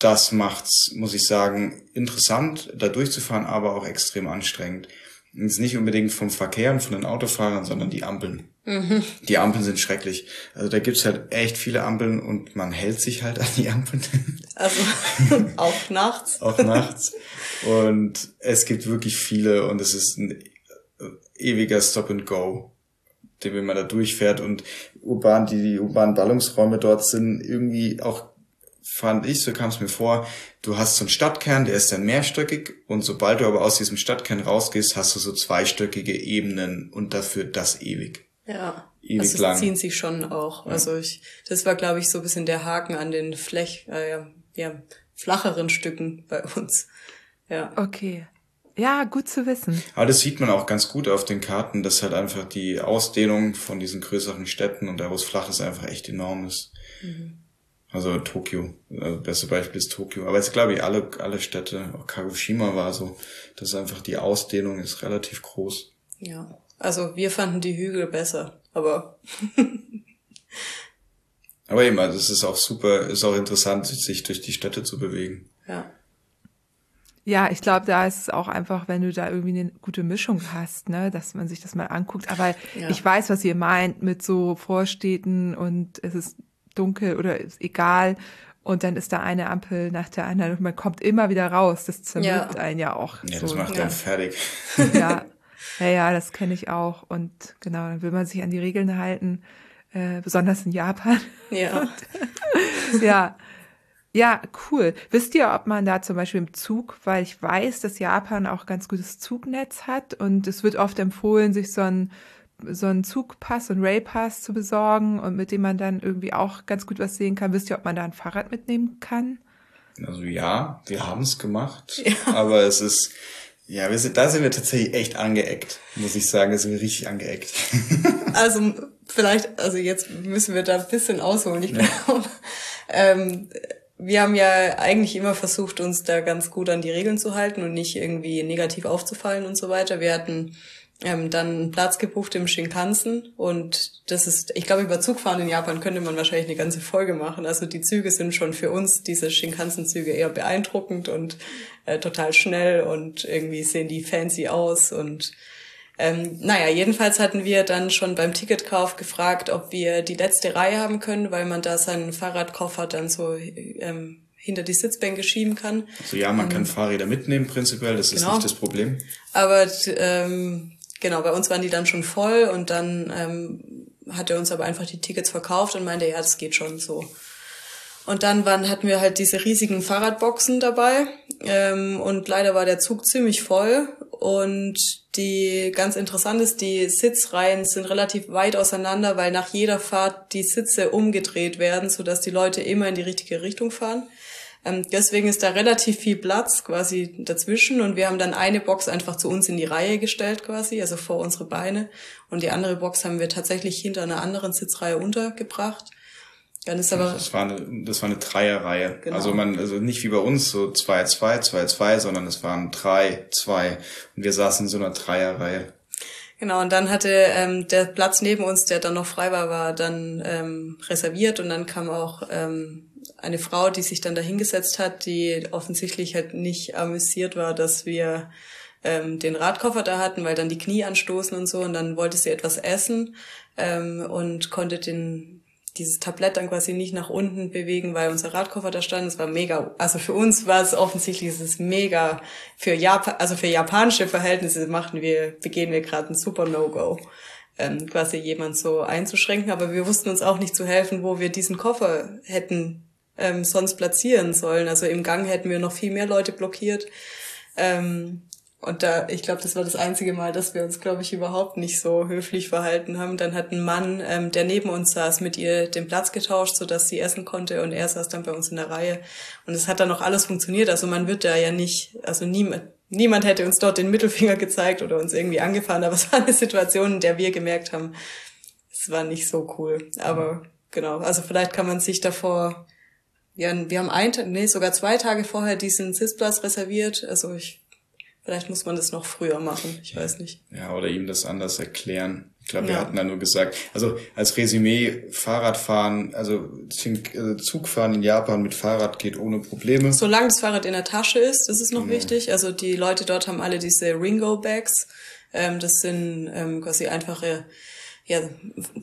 das macht's, muss ich sagen, interessant, da durchzufahren, aber auch extrem anstrengend. Jetzt nicht unbedingt vom Verkehr und von den Autofahrern, sondern die Ampeln. Mhm. Die Ampeln sind schrecklich. Also da gibt's halt echt viele Ampeln und man hält sich halt an die Ampeln. Also (laughs) auch nachts. auch nachts. Und es gibt wirklich viele und es ist ein ewiger Stop and Go, den man da durchfährt und urban, die, die urbanen Ballungsräume dort sind irgendwie auch fand ich, so kam es mir vor, du hast so einen Stadtkern, der ist dann mehrstöckig und sobald du aber aus diesem Stadtkern rausgehst, hast du so zweistöckige Ebenen und dafür das ewig. Ja. Ewig also lang. ziehen sich schon auch. Ja. Also ich, das war glaube ich so ein bisschen der Haken an den Flech, äh, ja, flacheren Stücken bei uns. Ja. Okay. Ja, gut zu wissen. Aber das sieht man auch ganz gut auf den Karten, dass halt einfach die Ausdehnung von diesen größeren Städten und da wo es flach ist, einfach echt enorm ist. Mhm. Also Tokio, also beste Beispiel ist Tokio. Aber jetzt glaube ich alle, alle Städte, auch Kagoshima war so, dass einfach die Ausdehnung ist relativ groß. Ja, also wir fanden die Hügel besser, aber. (laughs) Aber eben, also es ist auch super, ist auch interessant, sich durch die Städte zu bewegen. Ja. Ja, ich glaube, da ist es auch einfach, wenn du da irgendwie eine gute Mischung hast, ne, dass man sich das mal anguckt. Aber ja. ich weiß, was ihr meint mit so Vorstädten und es ist dunkel oder ist egal. Und dann ist da eine Ampel nach der anderen und man kommt immer wieder raus. Das zermürbt ja. einen ja auch. Ja, so. das macht ja. dann fertig. Ja, (laughs) ja, ja das kenne ich auch. Und genau, dann will man sich an die Regeln halten, äh, besonders in Japan. Ja. (laughs) Und, ja. Ja, cool. Wisst ihr, ob man da zum Beispiel im Zug, weil ich weiß, dass Japan auch ganz gutes Zugnetz hat und es wird oft empfohlen, sich so ein so einen Zugpass und Railpass zu besorgen und mit dem man dann irgendwie auch ganz gut was sehen kann. Wisst ihr, ob man da ein Fahrrad mitnehmen kann? Also ja, wir haben es gemacht, (laughs) ja. aber es ist ja, wir sind, da sind wir tatsächlich echt angeeckt, muss ich sagen, da sind wir richtig angeeckt. (laughs) also vielleicht, also jetzt müssen wir da ein bisschen ausholen. Ich glaube, ähm, wir haben ja eigentlich immer versucht, uns da ganz gut an die Regeln zu halten und nicht irgendwie negativ aufzufallen und so weiter. Wir hatten ähm, dann Platz gebucht im Shinkansen und das ist, ich glaube, über Zugfahren in Japan könnte man wahrscheinlich eine ganze Folge machen. Also die Züge sind schon für uns, diese Shinkansen-Züge, eher beeindruckend und äh, total schnell und irgendwie sehen die fancy aus und ähm, naja, jedenfalls hatten wir dann schon beim Ticketkauf gefragt, ob wir die letzte Reihe haben können, weil man da seinen Fahrradkoffer dann so ähm, hinter die Sitzbänke schieben kann. Also ja, man kann Fahrräder mitnehmen prinzipiell, das genau. ist nicht das Problem. Aber ähm, genau, bei uns waren die dann schon voll und dann ähm, hat er uns aber einfach die Tickets verkauft und meinte, ja, das geht schon so. Und dann waren, hatten wir halt diese riesigen Fahrradboxen dabei ähm, und leider war der Zug ziemlich voll und die ganz interessant ist, die Sitzreihen sind relativ weit auseinander, weil nach jeder Fahrt die Sitze umgedreht werden, sodass die Leute immer in die richtige Richtung fahren. Ähm, deswegen ist da relativ viel Platz quasi dazwischen und wir haben dann eine Box einfach zu uns in die Reihe gestellt quasi, also vor unsere Beine und die andere Box haben wir tatsächlich hinter einer anderen Sitzreihe untergebracht. Dann ist aber das war eine, das war eine Dreierreihe. Genau. Also man, also nicht wie bei uns so 2-2, 2-2, sondern es waren 3, 2 und wir saßen in so einer Dreierreihe. Genau, und dann hatte ähm, der Platz neben uns, der dann noch frei war, war dann ähm, reserviert und dann kam auch ähm, eine Frau, die sich dann dahingesetzt hat, die offensichtlich halt nicht amüsiert war, dass wir ähm, den Radkoffer da hatten, weil dann die Knie anstoßen und so und dann wollte sie etwas essen ähm, und konnte den dieses Tablett dann quasi nicht nach unten bewegen, weil unser Radkoffer da stand. Es war mega, also für uns war es offensichtlich, es ist mega für Japan, also für japanische Verhältnisse machen wir, begehen wir gerade ein super No-Go, ähm, quasi jemand so einzuschränken. Aber wir wussten uns auch nicht zu helfen, wo wir diesen Koffer hätten ähm, sonst platzieren sollen. Also im Gang hätten wir noch viel mehr Leute blockiert. Ähm, und da, ich glaube, das war das einzige Mal, dass wir uns, glaube ich, überhaupt nicht so höflich verhalten haben. Dann hat ein Mann, ähm, der neben uns saß, mit ihr den Platz getauscht, so dass sie essen konnte und er saß dann bei uns in der Reihe. Und es hat dann auch alles funktioniert. Also man wird da ja nicht, also niemand, niemand hätte uns dort den Mittelfinger gezeigt oder uns irgendwie angefahren, aber es war eine Situation, in der wir gemerkt haben, es war nicht so cool. Aber genau, also vielleicht kann man sich davor, ja, wir haben ein, nee, sogar zwei Tage vorher diesen Sitzplatz reserviert. Also ich Vielleicht muss man das noch früher machen, ich weiß nicht. Ja, oder ihm das anders erklären. Ich glaube, wir ja. hatten da nur gesagt, also als Resümee, Fahrradfahren, also äh, Zugfahren in Japan mit Fahrrad geht ohne Probleme. Solange das Fahrrad in der Tasche ist, das ist noch genau. wichtig. Also die Leute dort haben alle diese Ringo-Bags. Ähm, das sind ähm, quasi einfache ja,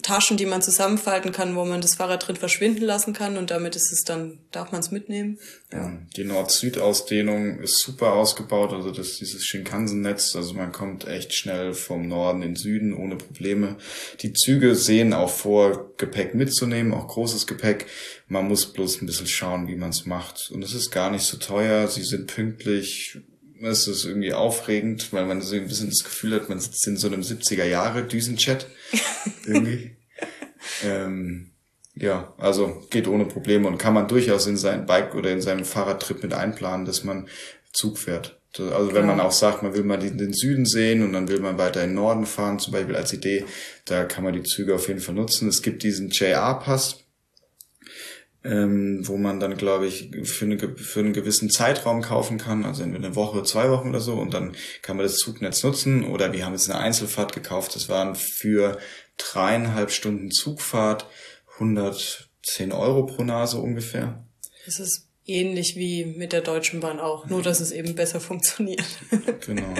Taschen, die man zusammenfalten kann, wo man das Fahrrad drin verschwinden lassen kann und damit ist es dann, darf man es mitnehmen. Ja. Die Nord-Süd-Ausdehnung ist super ausgebaut, also das dieses Shinkansen-Netz, also man kommt echt schnell vom Norden in den Süden ohne Probleme. Die Züge sehen auch vor, Gepäck mitzunehmen, auch großes Gepäck. Man muss bloß ein bisschen schauen, wie man es macht. Und es ist gar nicht so teuer, sie sind pünktlich, es ist irgendwie aufregend, weil man so ein bisschen das Gefühl hat, man sitzt in so einem 70er Jahre Düsenchat (laughs) irgendwie. ähm, ja, also geht ohne Probleme und kann man durchaus in sein Bike oder in seinem Fahrradtrip mit einplanen, dass man Zug fährt. Also wenn man auch sagt, man will mal den Süden sehen und dann will man weiter in den Norden fahren, zum Beispiel als Idee, da kann man die Züge auf jeden Fall nutzen. Es gibt diesen JR-Pass, ähm, wo man dann, glaube ich, für, eine, für einen gewissen Zeitraum kaufen kann, also entweder eine Woche, zwei Wochen oder so, und dann kann man das Zugnetz nutzen. Oder wir haben jetzt eine Einzelfahrt gekauft, das waren für dreieinhalb Stunden Zugfahrt 100 10 Euro pro Nase ungefähr. Das ist ähnlich wie mit der Deutschen Bahn auch, nur dass es eben besser funktioniert. (laughs) genau.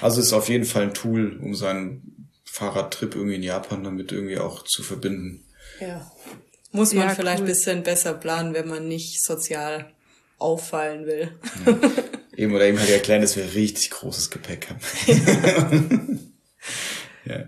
Also es ist auf jeden Fall ein Tool, um seinen Fahrradtrip irgendwie in Japan damit irgendwie auch zu verbinden. Ja. Muss man Ja, vielleicht cool. ein bisschen besser planen, wenn man nicht sozial auffallen will. Eben oder eben halt erklären, dass wir richtig großes Gepäck haben. (laughs) ja.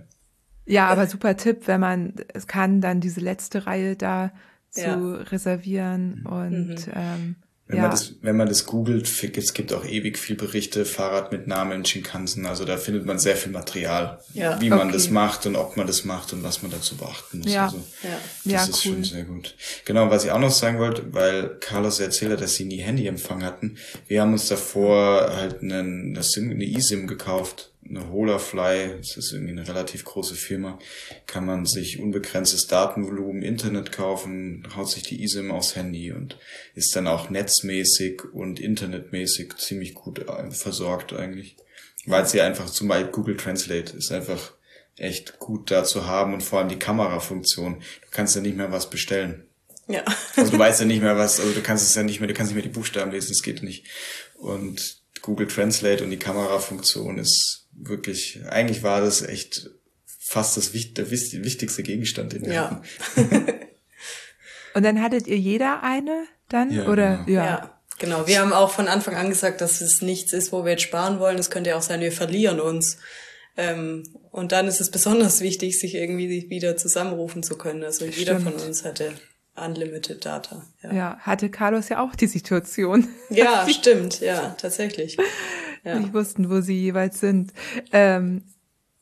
Ja, aber super Tipp, wenn man es kann, dann diese letzte Reihe da zu Ja. reservieren und ähm, Wenn, ja, man das, wenn man das googelt, es gibt auch ewig viel Berichte, Fahrrad mit Namen in Shinkansen, also da findet man sehr viel Material, Ja. wie man Okay. das macht und ob man das macht und was man dazu beachten muss. Ja. Also, Ja. das Ja, ist cool. schon sehr gut. Genau, was ich auch noch sagen wollte, weil Carlos erzählt hat, dass sie nie Handyempfang hatten. Wir haben uns davor halt einen, eine eSIM gekauft, eine Holafly, das ist irgendwie eine relativ große Firma, kann man sich unbegrenztes Datenvolumen, Internet kaufen, haut sich die eSIM aufs Handy und ist dann auch netzmäßig und internetmäßig ziemlich gut äh, versorgt eigentlich. Weil sie einfach zum Beispiel Google Translate ist einfach echt gut da zu haben und vor allem die Kamerafunktion. Du kannst ja nicht mehr was bestellen. Ja. Also du weißt ja nicht mehr was, also du kannst es ja nicht mehr, du kannst nicht mehr die Buchstaben lesen, das geht nicht. Und Google Translate und die Kamerafunktion ist wirklich, eigentlich war das echt fast das wicht- der wichtigste Gegenstand, den wir Ja. hatten. (laughs) und dann hattet ihr jeder eine dann Ja, oder genau. ja. Ja, genau. Wir haben auch von Anfang an gesagt, dass es nichts ist, wo wir jetzt sparen wollen. Es könnte ja auch sein, wir verlieren uns. Ähm, und dann ist es besonders wichtig, sich irgendwie wieder zusammenrufen zu können. Also jeder von Stimmt. uns hatte Unlimited Data. Ja, Ja, hatte Carlos ja auch die Situation. ja (laughs) stimmt. Ja, tatsächlich. Ja. Nicht wussten, wo sie jeweils sind. Ähm,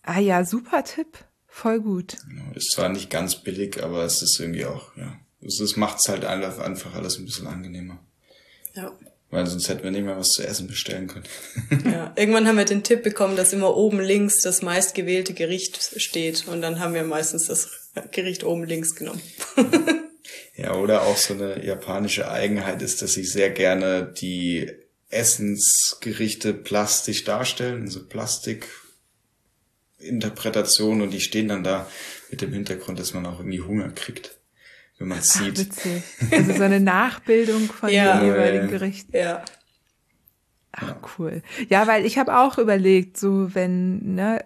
ah ja, super Tipp. Voll gut. Ist zwar nicht ganz billig, aber es ist irgendwie auch, ja. Es, macht es halt einfach, einfach alles ein bisschen angenehmer. Ja. Weil sonst hätten wir nicht mehr was zu essen bestellen können. Ja, (laughs) irgendwann haben wir den Tipp bekommen, dass immer oben links das meistgewählte Gericht steht. Und dann haben wir meistens das Gericht oben links genommen. (laughs) Ja, oder auch so eine japanische Eigenheit ist, dass sie sehr gerne die Essensgerichte plastisch darstellen, also Plastikinterpretationen und die stehen dann da mit dem Hintergrund, dass man auch irgendwie Hunger kriegt, wenn man es Ach, sieht. witzig. Also so eine Nachbildung von Ja. den jeweiligen Ja, ja. Gerichten. Ja. Ach, cool. Ja, weil ich habe auch überlegt, so wenn, ne,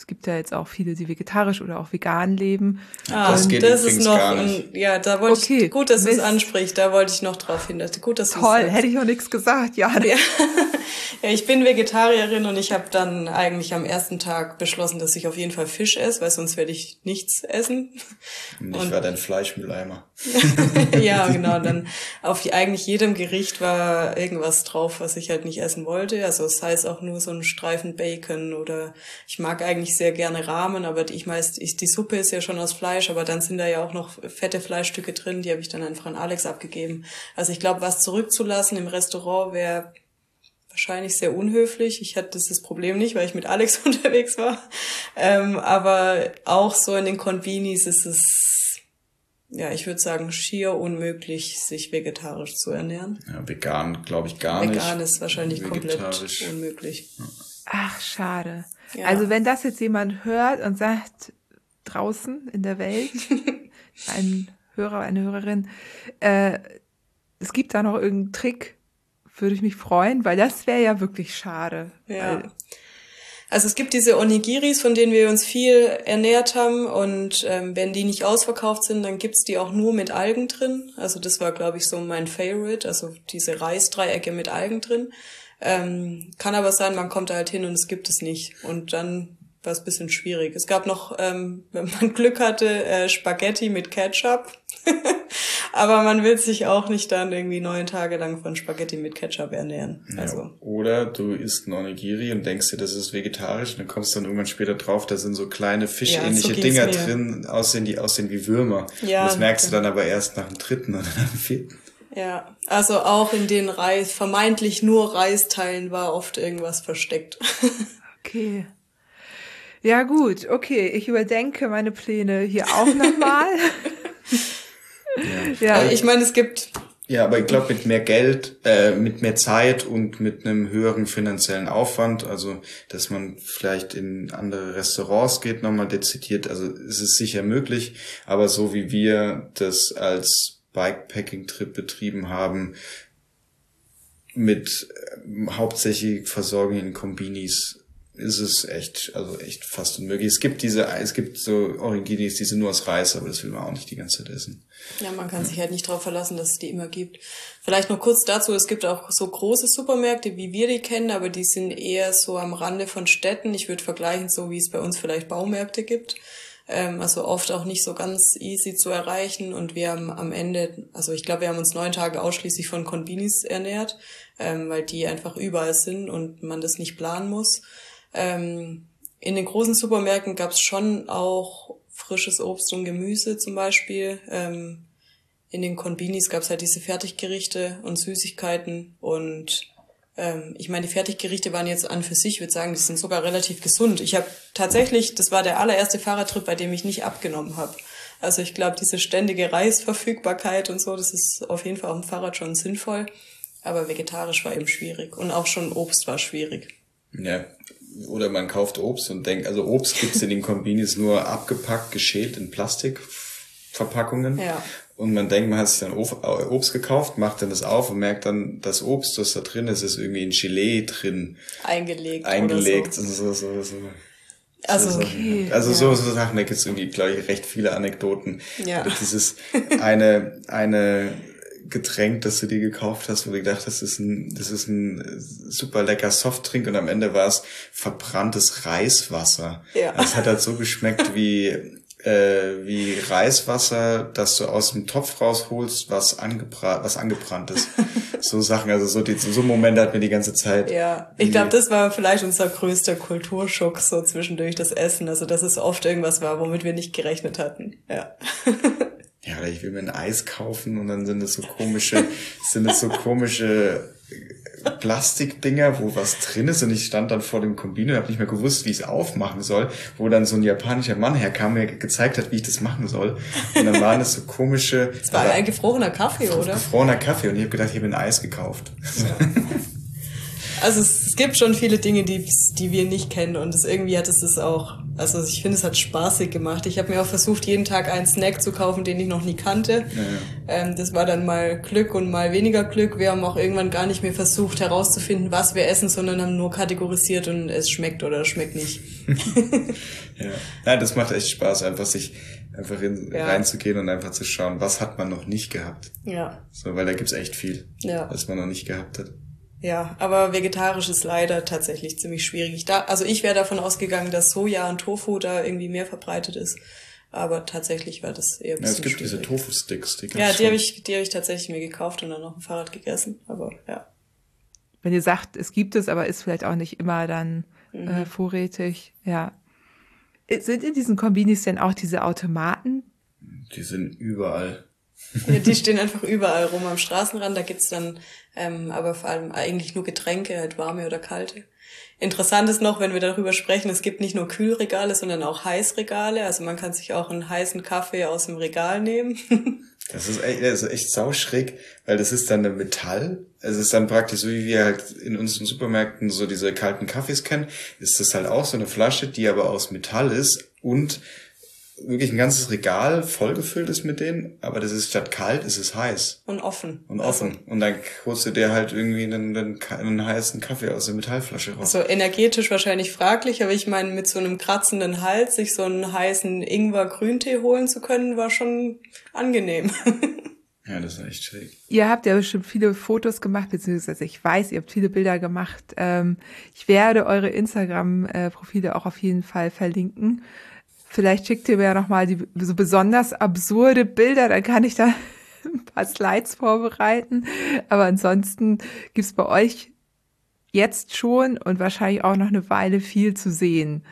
es gibt ja jetzt auch viele, die vegetarisch oder auch vegan leben. Ah, Das das, geht ist übrigens noch, gar ein, ja, da wollte Okay, ich, gut, dass du es ansprichst, da wollte ich noch drauf hin. dass- Gut, dass Toll, hätte ich auch nichts gesagt, ja. Ja. (laughs) ja, ich bin Vegetarierin und ich habe dann eigentlich am ersten Tag beschlossen, dass ich auf jeden Fall Fisch esse, weil sonst werde ich nichts essen. Und ich war dein Fleischmülleimer. (laughs) ja, (laughs) genau. Dann auf eigentlich jedem Gericht war irgendwas drauf, was ich halt nicht essen wollte. Also es heißt auch nur so ein Streifen Bacon oder ich mag eigentlich sehr gerne Ramen, aber die, ich meist, ich, die Suppe ist ja schon aus Fleisch, aber dann sind da ja auch noch fette Fleischstücke drin, die habe ich dann einfach an Alex abgegeben. Also ich glaube, was zurückzulassen im Restaurant wäre wahrscheinlich sehr unhöflich. Ich hatte das Problem nicht, weil ich mit Alex (laughs) unterwegs war. Ähm, aber auch so in den Convenis ist es, ja, ich würde sagen, schier unmöglich, sich vegetarisch zu ernähren. Ja, vegan glaube ich gar nicht. Vegan ist wahrscheinlich komplett unmöglich. Ach, schade. Ja. Also wenn das jetzt jemand hört und sagt, draußen in der Welt, (laughs) ein Hörer, eine Hörerin, äh, es gibt da noch irgendeinen Trick, würde ich mich freuen, weil das wäre ja wirklich schade. Ja. Also es gibt diese Onigiris, von denen wir uns viel ernährt haben und ähm, wenn die nicht ausverkauft sind, dann gibt's die auch nur mit Algen drin. Also das war, glaube ich, so mein Favorite, also diese Reisdreiecke mit Algen drin. Ähm, kann aber sein, man kommt da halt hin und es gibt es nicht. Und dann war es ein bisschen schwierig. Es gab noch, ähm, (laughs) wenn man Glück hatte, äh, Spaghetti mit Ketchup. (laughs) aber man will sich auch nicht dann irgendwie neun Tage lang von Spaghetti mit Ketchup ernähren. Also Ja. Oder du isst ein Onigiri und denkst dir, das ist vegetarisch, und dann kommst du dann irgendwann später drauf, da sind so kleine fischähnliche Ja, so Dinger drin, aussehen, die aussehen wie Würmer. Ja, und das merkst du genau. dann aber erst nach dem dritten oder nach dem vierten. Ja, also auch in den Reis, vermeintlich nur Reisteilen war oft irgendwas versteckt. (laughs) okay. Ja gut, okay, ich überdenke meine Pläne hier auch nochmal. (laughs) ja, Aber ich meine, es gibt Ja, aber ich glaube mit mehr Geld, äh, mit mehr Zeit und mit einem höheren finanziellen Aufwand, also dass man vielleicht in andere Restaurants geht, nochmal dezidiert, also es ist sicher möglich, aber so wie wir das als Bikepacking-Trip betrieben haben, mit äh, hauptsächlich Versorgung in Kombinis ist es echt, also echt fast unmöglich. Es gibt diese, es gibt so Originis, die sind nur aus Reis, aber das will man auch nicht die ganze Zeit essen. Ja, man kann sich halt nicht darauf verlassen, dass es die immer gibt. Vielleicht noch kurz dazu, es gibt auch so große Supermärkte, wie wir die kennen, aber die sind eher so am Rande von Städten. Ich würde vergleichen, so wie es bei uns vielleicht Baumärkte gibt. Ähm, also oft auch nicht so ganz easy zu erreichen. Und wir haben am Ende, also ich glaube, wir haben uns neun Tage ausschließlich von Konbinis ernährt, ähm, weil die einfach überall sind und man das nicht planen muss. Ähm, in den großen Supermärkten gab es schon auch frisches Obst und Gemüse zum Beispiel. Ähm, in den Konbinis gab es halt diese Fertiggerichte und Süßigkeiten und ähm, ich meine, die Fertiggerichte waren jetzt an für sich, ich würde sagen, die sind sogar relativ gesund. Ich habe tatsächlich, das war der allererste Fahrradtrip, bei dem ich nicht abgenommen habe. Also ich glaube, diese ständige Reisverfügbarkeit und so, das ist auf jeden Fall auf dem Fahrrad schon sinnvoll. Aber vegetarisch war eben schwierig und auch schon Obst war schwierig. Ja, oder man kauft Obst und denkt, also Obst gibt's in den Kombinis nur abgepackt, geschält in Plastikverpackungen. Ja. Und man denkt, man hat sich dann Obst gekauft, macht dann das auf und merkt dann, das Obst, das da drin ist, ist irgendwie in Gelee drin. Eingelegt. Eingelegt so. so, so, so. Also, okay, also ja. so, so Sachen, da gibt's irgendwie, glaube ich, recht viele Anekdoten. Ja. Oder dieses (laughs) eine, eine Getränk, das du dir gekauft hast, wo du gedacht hast, das ist ein, das ist ein super lecker Softdrink und am Ende war es verbranntes Reiswasser. Ja. Es hat halt so geschmeckt wie, äh, wie Reiswasser, das du aus dem Topf rausholst, was, angebrannt, was angebrannt ist. (laughs) so Sachen, also so, die, so Momente hat mir die ganze Zeit. Ja, ich glaube, das war vielleicht unser größter Kulturschock, so zwischendurch das Essen. Also, dass es oft irgendwas war, womit wir nicht gerechnet hatten. Ja. (laughs) ja, oder ich will mir ein Eis kaufen und dann sind es so komische, sind es so komische Plastikdinger, wo was drin ist und ich stand dann vor dem Kombino und habe nicht mehr gewusst, wie ich es aufmachen soll, wo dann so ein japanischer Mann herkam, mir gezeigt hat, wie ich das machen soll. Und dann waren es so komische... Es war ein gefrorener Kaffee, oder? Gefrorener Kaffee und ich habe gedacht, ich habe ein Eis gekauft. Ja. Also es, es, gibt schon viele Dinge, die, die wir nicht kennen und es irgendwie hat es das auch, also ich finde, es hat spaßig gemacht. Ich habe mir auch versucht, jeden Tag einen Snack zu kaufen, den ich noch nie kannte. Ja, ja. Ähm, das war dann mal Glück und mal weniger Glück. Wir haben auch irgendwann gar nicht mehr versucht herauszufinden, was wir essen, sondern haben nur kategorisiert und es schmeckt oder schmeckt nicht. (laughs) ja, Nein, das macht echt Spaß, einfach sich einfach in, ja. reinzugehen und einfach zu schauen, was hat man noch nicht gehabt. Ja. So, weil da gibt's echt viel, ja. was man noch nicht gehabt hat. Ja, aber vegetarisch ist leider tatsächlich ziemlich schwierig. Da, also ich wäre davon ausgegangen, dass Soja und Tofu da irgendwie mehr verbreitet ist. Aber tatsächlich war das eher ein bisschen Ja, es gibt schwierig. diese Tofu-Sticks. Die ja, die habe ich, die habe ich tatsächlich mir gekauft und dann auf dem Fahrrad gegessen. Aber ja. Wenn ihr sagt, es gibt es, aber ist vielleicht auch nicht immer dann mhm. äh, vorrätig. Ja. Sind in diesen Kombinis denn auch diese Automaten? Die sind überall. Ja, die stehen einfach überall rum am Straßenrand. Da gibt's dann ähm, aber vor allem eigentlich nur Getränke, halt warme oder kalte. Interessant ist noch, wenn wir darüber sprechen, es gibt nicht nur Kühlregale, sondern auch Heißregale. Also man kann sich auch einen heißen Kaffee aus dem Regal nehmen. (laughs) das ist echt, ist echt sauschräg, weil das ist dann ein Metall. Es ist dann praktisch so, wie wir halt in unseren Supermärkten so diese kalten Kaffees kennen, ist das halt auch so eine Flasche, die aber aus Metall ist und wirklich ein ganzes Regal vollgefüllt ist mit denen, aber das ist statt kalt, ist es heiß. Und offen. Und offen. Also. Und dann holst du dir halt irgendwie einen, einen, einen, heißen Kaffee aus der Metallflasche raus. Also energetisch wahrscheinlich fraglich, aber ich meine, mit so einem kratzenden Hals sich so einen heißen Ingwer-Grüntee holen zu können, war schon angenehm. (laughs) Ja, das ist echt schräg. Ihr habt ja bestimmt viele Fotos gemacht, beziehungsweise ich weiß, ihr habt viele Bilder gemacht. Ähm, ich werde eure Instagram-Profile auch auf jeden Fall verlinken. Vielleicht schickt ihr mir ja nochmal die so besonders absurde Bilder, dann kann ich da (laughs) ein paar Slides vorbereiten. Aber ansonsten gibt's bei euch jetzt schon und wahrscheinlich auch noch eine Weile viel zu sehen.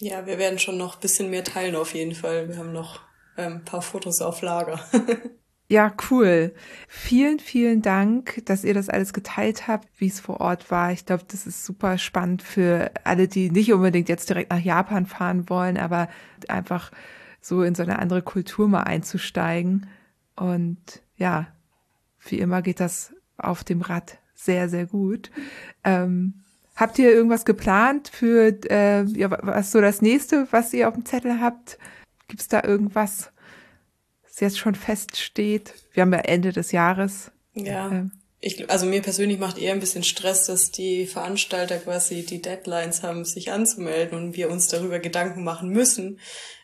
Ja, wir werden schon noch ein bisschen mehr teilen auf jeden Fall. Wir haben noch ähm, ein paar Fotos auf Lager. (laughs) Ja, cool. Vielen, vielen Dank, dass ihr das alles geteilt habt, wie es vor Ort war. Ich glaube, das ist super spannend für alle, die nicht unbedingt jetzt direkt nach Japan fahren wollen, aber einfach so in so eine andere Kultur mal einzusteigen. Und ja, wie immer geht das auf dem Rad sehr, sehr gut. Ähm, habt ihr irgendwas geplant für äh, ja, was so das nächste, was ihr auf dem Zettel habt? Gibt es da irgendwas, jetzt schon feststeht? Wir haben ja Ende des Jahres. Ja. Ähm, ich, also mir persönlich macht eher ein bisschen Stress, dass die Veranstalter quasi die Deadlines haben, sich anzumelden und wir uns darüber Gedanken machen müssen.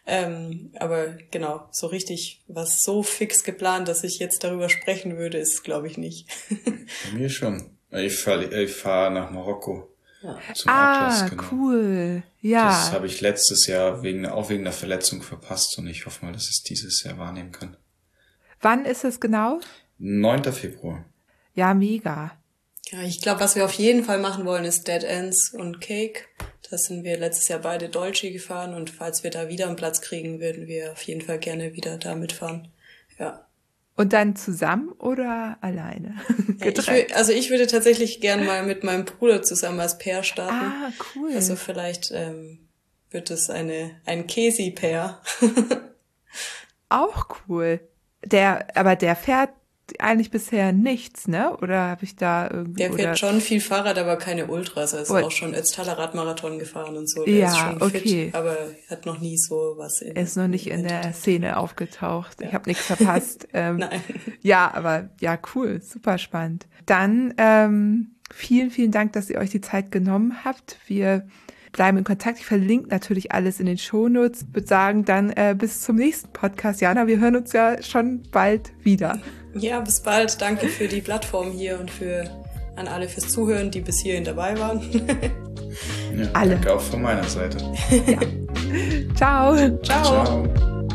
Ähm, aber genau, so richtig was so fix geplant, dass ich jetzt darüber sprechen würde, ist glaube ich nicht. (laughs) Bei mir schon. Ich fahre ich fahr nach Marokko. Ja. Zum ah, Atlas, genau. cool. Ja. Das habe ich letztes Jahr wegen, auch wegen der Verletzung verpasst und ich hoffe mal, dass ich es dieses Jahr wahrnehmen kann. Wann ist es genau? 9. Februar. Ja, mega. Ja, ich glaube, was wir auf jeden Fall machen wollen, ist Dead Ends und Cake. Da sind wir letztes Jahr beide Dolce gefahren und falls wir da wieder einen Platz kriegen, würden wir auf jeden Fall gerne wieder da mitfahren. Ja. Und dann zusammen oder alleine? Ja, (laughs) ich will, also ich würde tatsächlich gern mal mit meinem Bruder zusammen als Pair starten. Ah, cool. Also vielleicht ähm, wird es eine ein Casey-Pair. (laughs) Auch cool. Der, aber der fährt eigentlich bisher nichts, ne? Oder habe ich da irgendwie. Der fährt schon viel Fahrrad, aber keine Ultras. Er ist oh. auch schon Ötztaler Radmarathon gefahren und so. Der ja, ist schon okay. Fit, aber hat noch nie so was in Er ist noch nicht in der Szene aufgetaucht. Ja. Ich habe nichts verpasst. (laughs) ähm, Nein. Ja, aber ja, cool, super spannend. Dann ähm, vielen, vielen Dank, dass ihr euch die Zeit genommen habt. Wir bleiben in Kontakt. Ich verlinke natürlich alles in den Shownotes. Würde sagen, dann äh, bis zum nächsten Podcast. Jana, wir hören uns ja schon bald wieder. Ja, bis bald. Danke für die Plattform hier und für an alle fürs Zuhören, die bis hierhin dabei waren. (laughs) ja, alle. Danke auch von meiner Seite. ja. (laughs) Ciao. Ciao. Ciao.